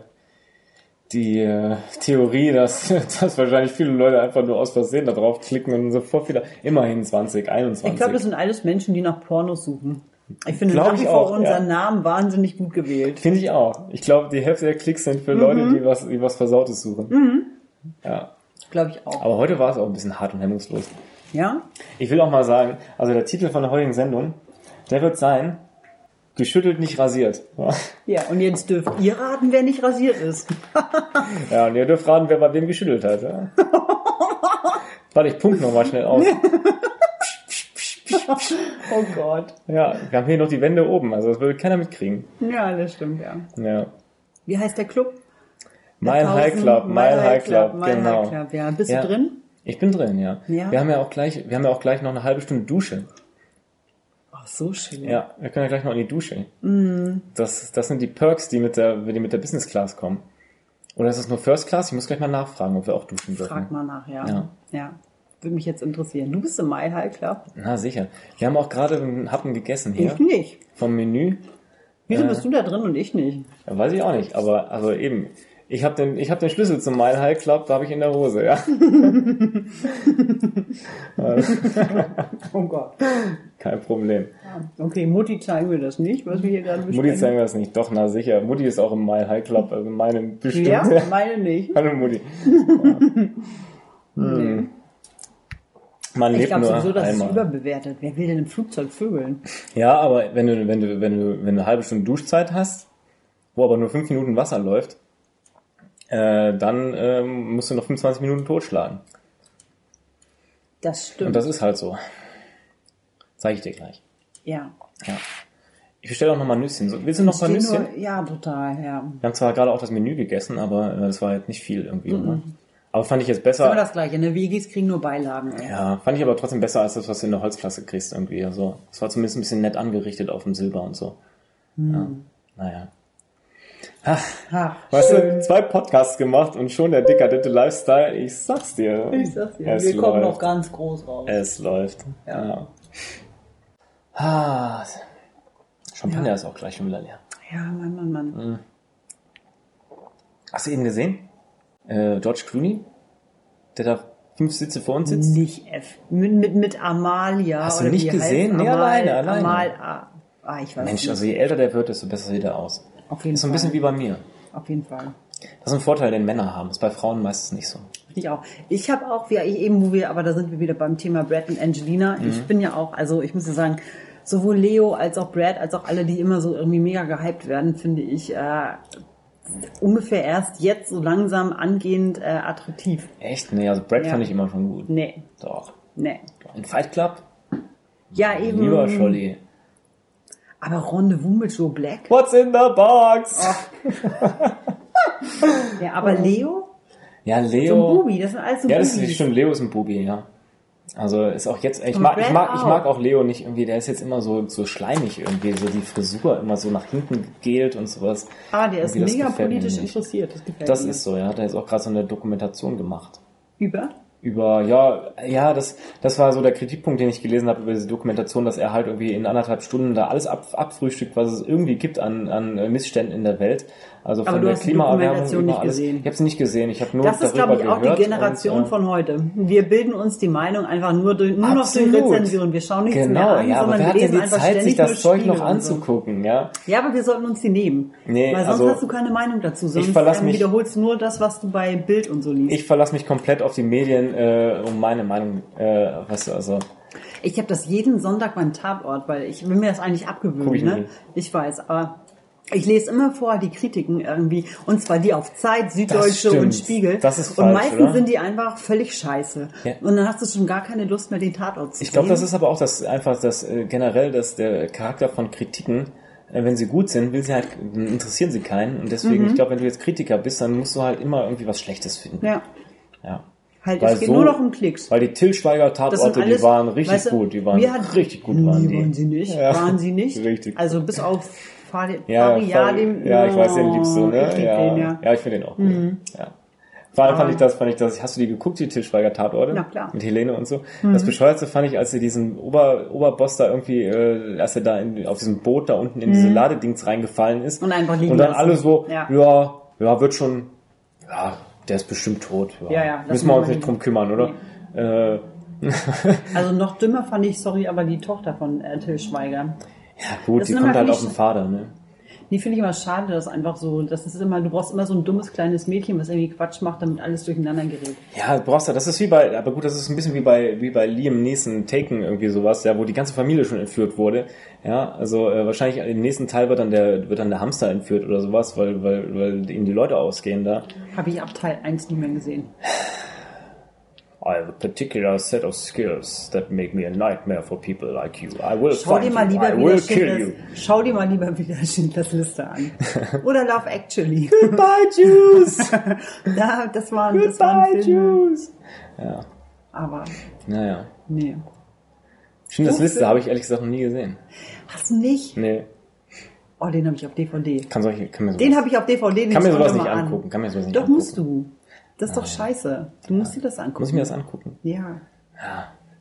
die äh, Theorie, dass, dass wahrscheinlich viele Leute einfach nur aus Versehen da drauf klicken und sofort wieder immerhin 20, 21. Ich glaube, das sind alles Menschen, die nach Pornos suchen. Ich finde nach wie vor unseren ja. Namen wahnsinnig gut gewählt. Finde ich auch. Ich glaube, die Hälfte der Klicks sind für Leute, die was, die was Versautes suchen. Ja. Glaube ich auch. Aber heute war es auch ein bisschen hart und hemmungslos. Ja? Ich will auch mal sagen, also der Titel von der heutigen Sendung, der wird sein, geschüttelt, nicht rasiert. Ja, und jetzt dürft ihr raten, wer nicht rasiert ist. Ja, und ihr dürft raten, wer bei wem geschüttelt hat. Ja? Warte, ich pump noch mal schnell aus. Oh Gott. Ja, wir haben hier noch die Wände oben, also das würde keiner mitkriegen. Ja, das stimmt, ja. Ja. Wie heißt der Club? Mile High Club, Mile High Club, Mile genau. High Club, ja. Bist Ja. du drin? Ich bin drin, ja. Ja. Wir haben ja auch gleich, wir haben ja auch gleich noch eine halbe Stunde Dusche. Ach, so schön. Ja, wir können ja gleich noch in die Dusche. Mhm. Das, das sind die Perks, die mit der, die mit der Business Class kommen. Oder ist das nur First Class? Ich muss gleich mal nachfragen, ob wir auch duschen dürfen. Frag mal nach, ja. Ja. ja. Würde mich jetzt interessieren. Du bist im Mile High Club? Na sicher. Wir haben auch gerade einen Happen gegessen hier Ich nicht. vom Menü. Wieso Äh. bist du da drin und ich nicht? Ja, weiß ich auch nicht, aber also eben. Ich habe den, ich hab den Schlüssel zum Mile High Club, da habe ich in der Hose, ja. Oh Gott. Kein Problem. Okay, Mutti zeigen wir das nicht, was wir hier gerade besprechen. Mutti zeigen wir das nicht. Doch, na sicher. Mutti ist auch im Mile High Club, also meine bestimmt. Ja, meine nicht. Hallo Mutti. Ja. Hm. Man Ich glaube sowieso, das ist einmal. überbewertet. Wer will denn im Flugzeug vögeln? Ja, aber wenn du, wenn du, wenn du, wenn du eine halbe Stunde Duschzeit hast, wo aber nur fünf Minuten Wasser läuft, äh, dann ähm, musst du noch 25 Minuten totschlagen. Das stimmt. Und das ist halt so. Zeige ich dir gleich. ja. Ja. Ich bestelle auch noch mal Nüsschen. So, Willst du noch ein paar Nüsschen? nur- Ja, total, ja. Wir haben zwar gerade auch das Menü gegessen, aber äh, das war jetzt nicht viel irgendwie. Ne? Aber fand ich jetzt Immer besser. das gleiche, ne? Wegis kriegen nur Beilagen. Ey. Ja, fand ich aber trotzdem besser als das, was du in der Holzklasse kriegst irgendwie. Also, es war zumindest ein bisschen nett angerichtet auf dem Silber und so. Ja. Naja. Ha, Weißt schön. du, zwei Podcasts gemacht und schon der dekadente Lifestyle. Ich sag's dir. Ich sag's dir, Es wir kommen läuft. noch ganz groß raus. Es läuft. Ja. Ja. Ah, Champagner ist auch gleich schon wieder leer. Ja, Mann, Mann, Mann. Hast du eben gesehen? Äh, George Clooney? Der da fünf Sitze vor uns sitzt? Nicht F. Mit, mit, mit Amalia. Hast du nicht heißt gesehen? Nee, Amal, alleine, alleine. Amal, ah, ich weiß Mensch, nicht. also je älter der wird, desto besser sieht er aus. Auf jeden Ist so ein Fall. bisschen wie bei mir. Auf jeden Fall. Das ist ein Vorteil, den Männer haben. Ist bei Frauen meistens nicht so. Ich auch. Ich habe auch, wie eben, wo wir, aber da sind wir wieder beim Thema Brad und Angelina. Mhm. Ich bin ja auch, also ich muss ja sagen, sowohl Leo als auch Brad, als auch alle, die immer so irgendwie mega gehypt werden, finde ich äh, ungefähr erst jetzt so langsam angehend äh, attraktiv. Echt? Nee, also Brad Ja. fand ich immer schon gut. Nee, Doch. nee. In Fight Club? Ja, eben. Lieber Scholli. Aber Rendezvous mit Joe Black? What's in the box? Ja, aber Leo? Ja, So ein Leo. Bubi, das sind alles so ja, das ist stimmt. Leo ist ein Bubi, ja. Also ist auch jetzt, ich Und mag, ich mag, ich auch. mag auch Leo nicht irgendwie, der ist jetzt immer so, so schleimig irgendwie, so die Frisur immer so nach hinten gegelt und sowas. Ah, der ist Irgendwie, das mega politisch interessiert. Das gefällt Das mir. ist so, ja. Hat er jetzt auch gerade so eine Dokumentation gemacht. Über? Über, ja, ja, das, das war so der Kritikpunkt, den ich gelesen habe über diese Dokumentation, dass er halt irgendwie in anderthalb Stunden da alles ab, abfrühstückt, was es irgendwie gibt an, an Missständen in der Welt. Also Aber von der die Klimaerwärmung über nicht alles. gesehen. Ich habe sie nicht gesehen, ich habe nur Das ist, glaube ich, auch die Generation und, äh, von heute. Wir bilden uns die Meinung einfach nur, durch, nur noch durch. Rezensionen. Wir schauen nichts Genau, mehr an, ja, aber sondern wer wir lesen die einfach Zeit, sich das Zeug noch und so. anzugucken, ja? Ja, aber wir sollten uns die nehmen. Nee, Weil sonst also- hast du keine Meinung dazu. Sonst verlass ähm, mich- wiederholst nur das, was du bei Bild und so liest. Ich verlasse mich komplett auf die Medien, äh, um meine Meinung, äh, weißt du, also, Ich habe das jeden Sonntag beim Tatort, weil ich will mir das eigentlich abgewöhnen. ich Ne? nicht. Ich weiß, aber ich lese immer vorher die Kritiken irgendwie. Und zwar die auf Zeit, Süddeutsche und Spiegel. Das ist und falsch, meistens oder? sind die einfach völlig scheiße. Ja. Und dann hast du schon gar keine Lust mehr, den Tatort zu Ich glaube, sehen. das ist aber auch das einfach das äh, generell, dass der Charakter von Kritiken, äh, wenn sie gut sind, will sie halt interessieren sie keinen und deswegen, ich glaube, wenn du jetzt Kritiker bist, dann musst du halt immer irgendwie was Schlechtes finden. Ja, Ja. Halt, Weil es geht so- nur noch um Klicks. Weil die Till Schweiger Das sind Tatorte, alles- die waren richtig weißt du, gut, die waren hat- richtig gut waren die. waren sie nicht. Ja. Waren sie nicht. Richtig. Also bis auf Fari Ja, Fariadim. ja, ich weiß, den liebst du, Oh, ne? Ich ja. den, ja. Mhm. ja, ich finde den auch gut. Ja. Vor allem fand ich das, fand ich das, hast du die geguckt, die Til Schweiger Tatorte? Na klar. Mhm. Mit Helene und so. Das Bescheuerste fand ich, als sie diesen Ober, Oberboss da irgendwie, äh, als er da in, auf diesem Boot da unten in diese Ladedings reingefallen ist. Mhm. Und einfach liegen Und dann lassen. alle so, Ja. ja. ja, wird schon, ja, der ist bestimmt tot. Ja, ja, lass Müssen wir uns nicht drum kümmern, oder? Äh, Also noch dümmer fand ich, sorry, aber die Tochter von äh, Till Schweiger. Ja, gut, Das die kommt halt auf den Vater, ne? Die finde ich immer schade, dass einfach so, das ist immer, du brauchst immer so ein dummes kleines Mädchen, was irgendwie Quatsch macht, damit alles durcheinander gerät. Ja, du brauchst du, das ist wie bei, aber gut, das ist ein bisschen wie bei, wie bei Liam Neeson Taken irgendwie sowas, ja, wo die ganze Familie schon entführt wurde. Ja, also äh, wahrscheinlich im nächsten Teil wird dann der, wird dann der Hamster entführt oder sowas, weil, weil, weil ihnen die Leute ausgehen da. Habe ich ab Teil 1 nicht mehr gesehen. I have a particular set of skills that make me a nightmare for people like you. I will Schau dir find mal you. lieber I wieder will kill you. Schau dir mal lieber wieder Schindlers Liste an. Oder Love Actually. Goodbye, Jews! ja, das war, das war ein Goodbye, Film. Jews! Ja, Aber, naja. nee. Schindlers Liste habe ich ehrlich gesagt noch nie gesehen. Hast du nicht? Nee, Oh, den habe ich auf DVD. kann, solche, kann mir sowas, Den habe ich auf DVD. den kann mir sowas dir nicht mal an. angucken. Kann mir sowas nicht Doch, angucken. musst du. Das ist doch scheiße. Du musst dir das angucken. Muss ich mir das angucken? Ja.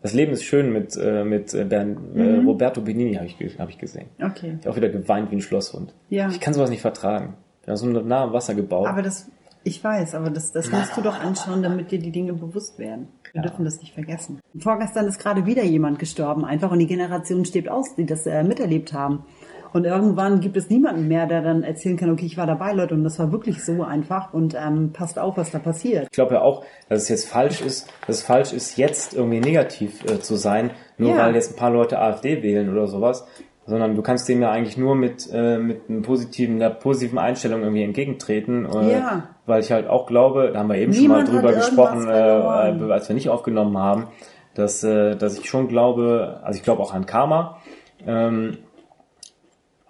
Das Leben ist schön mit, äh, mit äh, Bern, äh, Mhm. Roberto Benini habe ich, hab ich gesehen. Okay. Ich auch wieder geweint wie ein Schlosshund. Ja. Ich kann sowas nicht vertragen. Ja, so nah am Wasser gebaut. Aber das, ich weiß, aber das, das musst du doch anschauen, damit dir die Dinge bewusst werden. Wir dürfen das nicht vergessen. Vorgestern ist gerade wieder jemand gestorben, einfach und die Generation stirbt aus, die das äh, miterlebt haben. Und irgendwann gibt es niemanden mehr, der dann erzählen kann, okay, ich war dabei, Leute, und das war wirklich so einfach und ähm, passt auf, was da passiert. ich glaube ja auch, dass es jetzt falsch ist, dass es falsch ist, jetzt irgendwie negativ äh, zu sein, nur Ja. weil jetzt ein paar Leute AfD wählen oder sowas. Sondern du kannst dem ja eigentlich nur mit, äh, mit einem positiven, einer positiven Einstellung irgendwie entgegentreten. Äh, Ja. Weil ich halt auch glaube, da haben wir eben Niemand schon mal drüber gesprochen, verloren. äh, als wir nicht aufgenommen haben, dass, äh, dass ich schon glaube, also ich glaube auch an Karma. Ähm,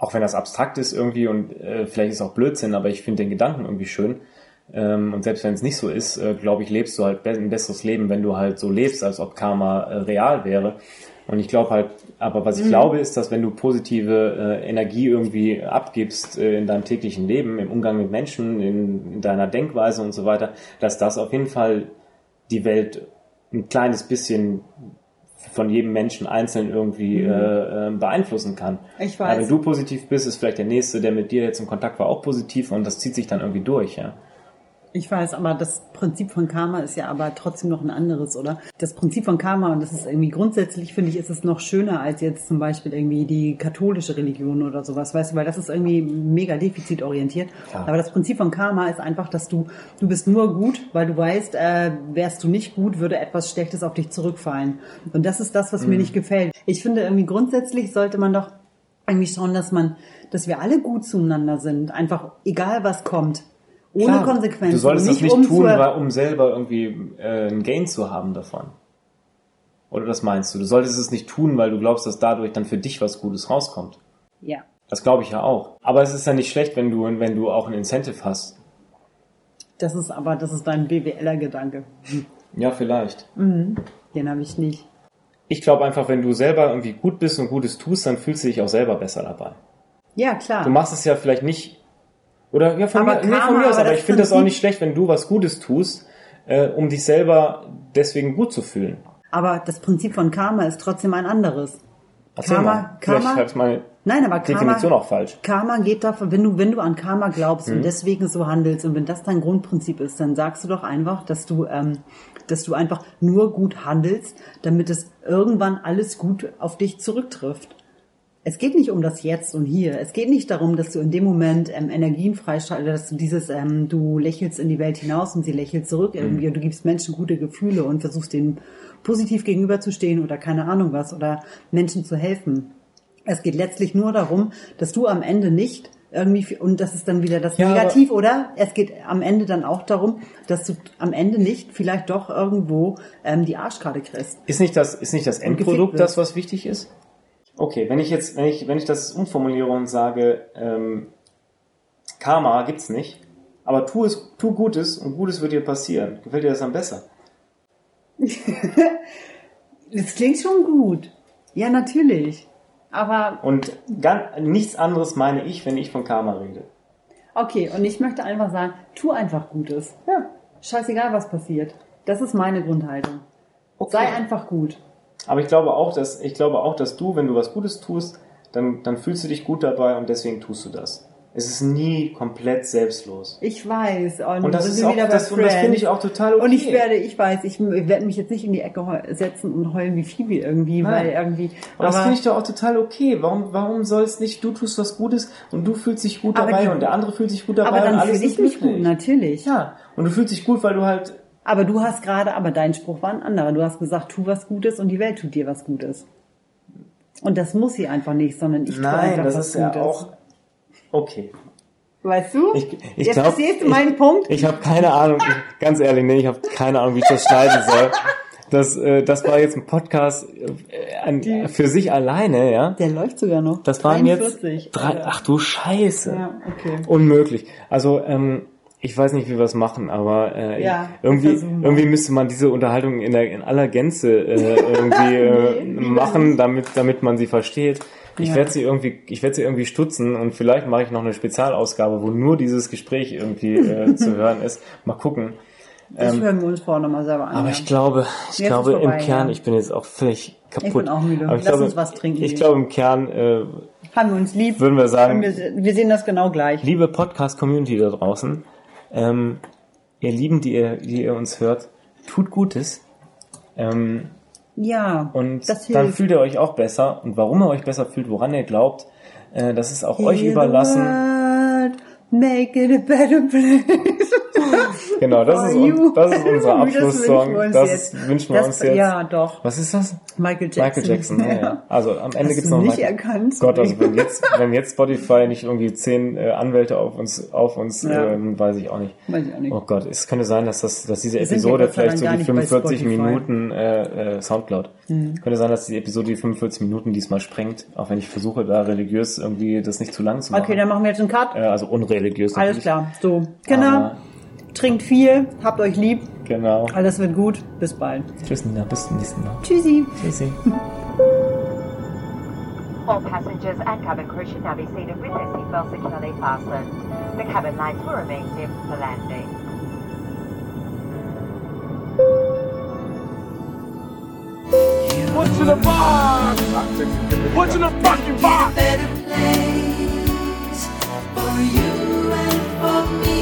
auch wenn das abstrakt ist irgendwie und äh, vielleicht ist auch Blödsinn, aber ich finde den Gedanken irgendwie schön. Ähm, und selbst wenn es nicht so ist, äh, glaube ich, lebst du halt ein besseres Leben, wenn du halt so lebst, als ob Karma äh, real wäre. Und ich glaube halt, aber was ich glaube, ist, dass wenn du positive äh, Energie irgendwie abgibst äh, in deinem täglichen Leben, im Umgang mit Menschen, in, in deiner Denkweise und so weiter, dass das auf jeden Fall die Welt ein kleines bisschen von jedem Menschen einzeln irgendwie äh, äh, beeinflussen kann. Ich weiß. wenn du positiv bist, ist vielleicht der Nächste, der mit dir jetzt in Kontakt war, auch positiv und das zieht sich dann irgendwie durch, ja. Ich weiß, aber das Prinzip von Karma ist ja aber trotzdem noch ein anderes, oder? Das Prinzip von Karma, und das ist irgendwie grundsätzlich, finde ich, ist es noch schöner als jetzt zum Beispiel irgendwie die katholische Religion oder sowas, weißt du, weil das ist irgendwie mega defizitorientiert. Ja. Aber das Prinzip von Karma ist einfach, dass du, du bist nur gut, weil du weißt, äh, wärst du nicht gut, würde etwas Schlechtes auf dich zurückfallen. Und das ist das, was mir nicht gefällt. Ich finde irgendwie grundsätzlich sollte man doch irgendwie schauen, dass man, dass wir alle gut zueinander sind. Einfach egal was kommt. Ohne Klar, Konsequenzen. Du solltest das nicht um tun, weil, um selber irgendwie äh, einen Gain zu haben davon. Oder das meinst du? Du solltest es nicht tun, weil du glaubst, dass dadurch dann für dich was Gutes rauskommt. Ja. Das glaube ich ja auch. Aber es ist ja nicht schlecht, wenn du, wenn du auch ein Incentive hast. Das ist aber, das ist dein BWLer-Gedanke. Ja, vielleicht. Den habe ich nicht. Ich glaube einfach, wenn du selber irgendwie gut bist und Gutes tust, dann fühlst du dich auch selber besser dabei. Ja, klar. Du machst es ja vielleicht nicht. Oder ja, von, Aber mir, nee, von Karma, mir aus, aber aber ich finde das auch nicht schlecht, wenn du was Gutes tust, äh, um dich selber deswegen gut zu fühlen. Aber das Prinzip von Karma ist trotzdem ein anderes. Erzähl Karma- mal. Vielleicht Karma- schreibst meine Nein, aber Karma, Definition auch falsch. Karma geht davon, wenn du, wenn du an Karma glaubst Mhm. und deswegen so handelst und wenn das dein Grundprinzip ist, dann sagst du doch einfach, dass du, ähm, dass du einfach nur gut handelst, damit es irgendwann alles gut auf dich zurücktrifft. Es geht nicht um das Jetzt und Hier. Es geht nicht darum, dass du in dem Moment ähm, Energien freischaltest, dass du dieses, ähm, du lächelst in die Welt hinaus und sie lächelt zurück irgendwie und du gibst Menschen gute Gefühle und versuchst denen positiv gegenüberzustehen oder keine Ahnung was oder Menschen zu helfen. Es geht letztlich nur darum, dass du am Ende nicht irgendwie, und das ist dann wieder das Ja, Negativ, oder? Es geht am Ende dann auch darum, dass du am Ende nicht vielleicht doch irgendwo ähm, die Arschkarte kriegst. Ist nicht das, ist nicht das Endprodukt das, was wichtig ist? Okay, wenn ich jetzt, wenn ich, wenn ich das umformuliere und sage, ähm, Karma gibt's nicht, aber tu es, tu Gutes und Gutes wird dir passieren. Gefällt dir das dann besser? Das klingt schon gut. Ja, natürlich. Aber Und ganz, nichts anderes meine ich, wenn ich von Karma rede. okay, und ich möchte einfach sagen, tu einfach Gutes. Ja. Scheißegal, was passiert. Das ist meine Grundhaltung. Okay. Sei einfach gut. Aber ich glaube auch, dass, ich glaube auch, dass du, wenn du was Gutes tust, dann, dann fühlst du dich gut dabei und deswegen tust du das. Es ist nie komplett selbstlos. Ich weiß. Und, Und das ist auch, das, und das finde ich auch total okay. Und ich werde, ich weiß, ich werde mich jetzt nicht in die Ecke setzen und heulen wie Phoebe irgendwie, Nein. weil irgendwie. Aber das finde ich doch auch total okay. Warum, warum soll es nicht, du tust was Gutes und du fühlst dich gut Aber dabei die- und der andere fühlt sich gut dabei aber und dann alles fühle ich mich glücklich. gut, natürlich. Ja, und du fühlst dich gut, weil du halt, Aber du hast gerade, aber dein Spruch war ein anderer. Du hast gesagt, tu was Gutes und die Welt tut dir was Gutes. Und das muss sie einfach nicht, sondern ich tue nein, einfach das was ist ja Gutes. auch, okay. Weißt du? Ich, ich Jetzt glaub, verstehst du ich, meinen Punkt? Ich habe keine Ahnung, ich, ganz ehrlich, nee, ich habe keine Ahnung, wie ich das schneiden soll. Das, äh, das war jetzt ein Podcast äh, an, für sich alleine, ja. Der läuft sogar noch. Das waren 43. jetzt drei, ach du Scheiße. Ja, okay. Unmöglich. Also, ähm, ich weiß nicht, wie wir es machen, aber äh, Ja, irgendwie, irgendwie müsste man diese Unterhaltung in, der, in aller Gänze äh, irgendwie äh, Nee, machen, damit, damit man sie versteht. Ich Ja. werde sie irgendwie, ich werde sie irgendwie stutzen und vielleicht mache ich noch eine Spezialausgabe, wo nur dieses Gespräch irgendwie äh, zu hören ist. Mal gucken. Das hören wir uns vorher nochmal selber an. Ähm, Aber ich glaube, ich Jetzt glaube vorbei, im Kern, ja. ich bin jetzt auch völlig kaputt. Ich bin auch müde. Aber ich Lass glaube, uns was trinken Ich glaube im Kern äh, Haben wir uns lieb. würden wir sagen, wir, wir sehen das genau gleich. liebe Podcast-Community da draußen, ähm, ihr Lieben, die ihr, die ihr uns hört, tut Gutes. Ähm, Ja. und das dann fühlt ihr euch auch besser. Und warum ihr euch besser fühlt, woran ihr glaubt, äh, das ist auch euch Heal the überlassen. Make it a better place. Genau, das ist, un, das ist unser Das Abschlusssong. uns Das jetzt. wünschen wir Das- uns jetzt. Ja, doch. Was ist das? Michael Jackson. Michael Jackson, ja, ja. Also am Ende Hast gibt's du noch nicht Michael. erkannt? Gott, also wenn jetzt, wenn jetzt Spotify nicht irgendwie zehn äh, Anwälte auf uns, auf uns, Ja. ähm, weiß ich auch nicht. Weiß ich auch nicht. Oh Gott, es könnte sein, dass das, dass diese Episode vielleicht so die gar nicht bei 45 Spotify. Mhm. Minuten äh, äh, Soundcloud. Könnte sein, dass die Episode die 45 Minuten diesmal sprengt, auch wenn ich versuche, da religiös irgendwie das nicht zu lang zu machen. Okay, dann machen wir jetzt einen Cut. äh, also unreligiös. Alles natürlich. klar. So, Kinder, Aber- trinkt viel, habt euch lieb. Genau. Alles wird gut. Bis bald. Tschüss, Nina, bis zum nächsten Mal. Tschüssi. Tschüssi. All passengers and cabin crew should now be seated with their seatbelts securely fastened. The cabin lights will remain dim for landing. What's in the box? What's in the fucking box? better place for you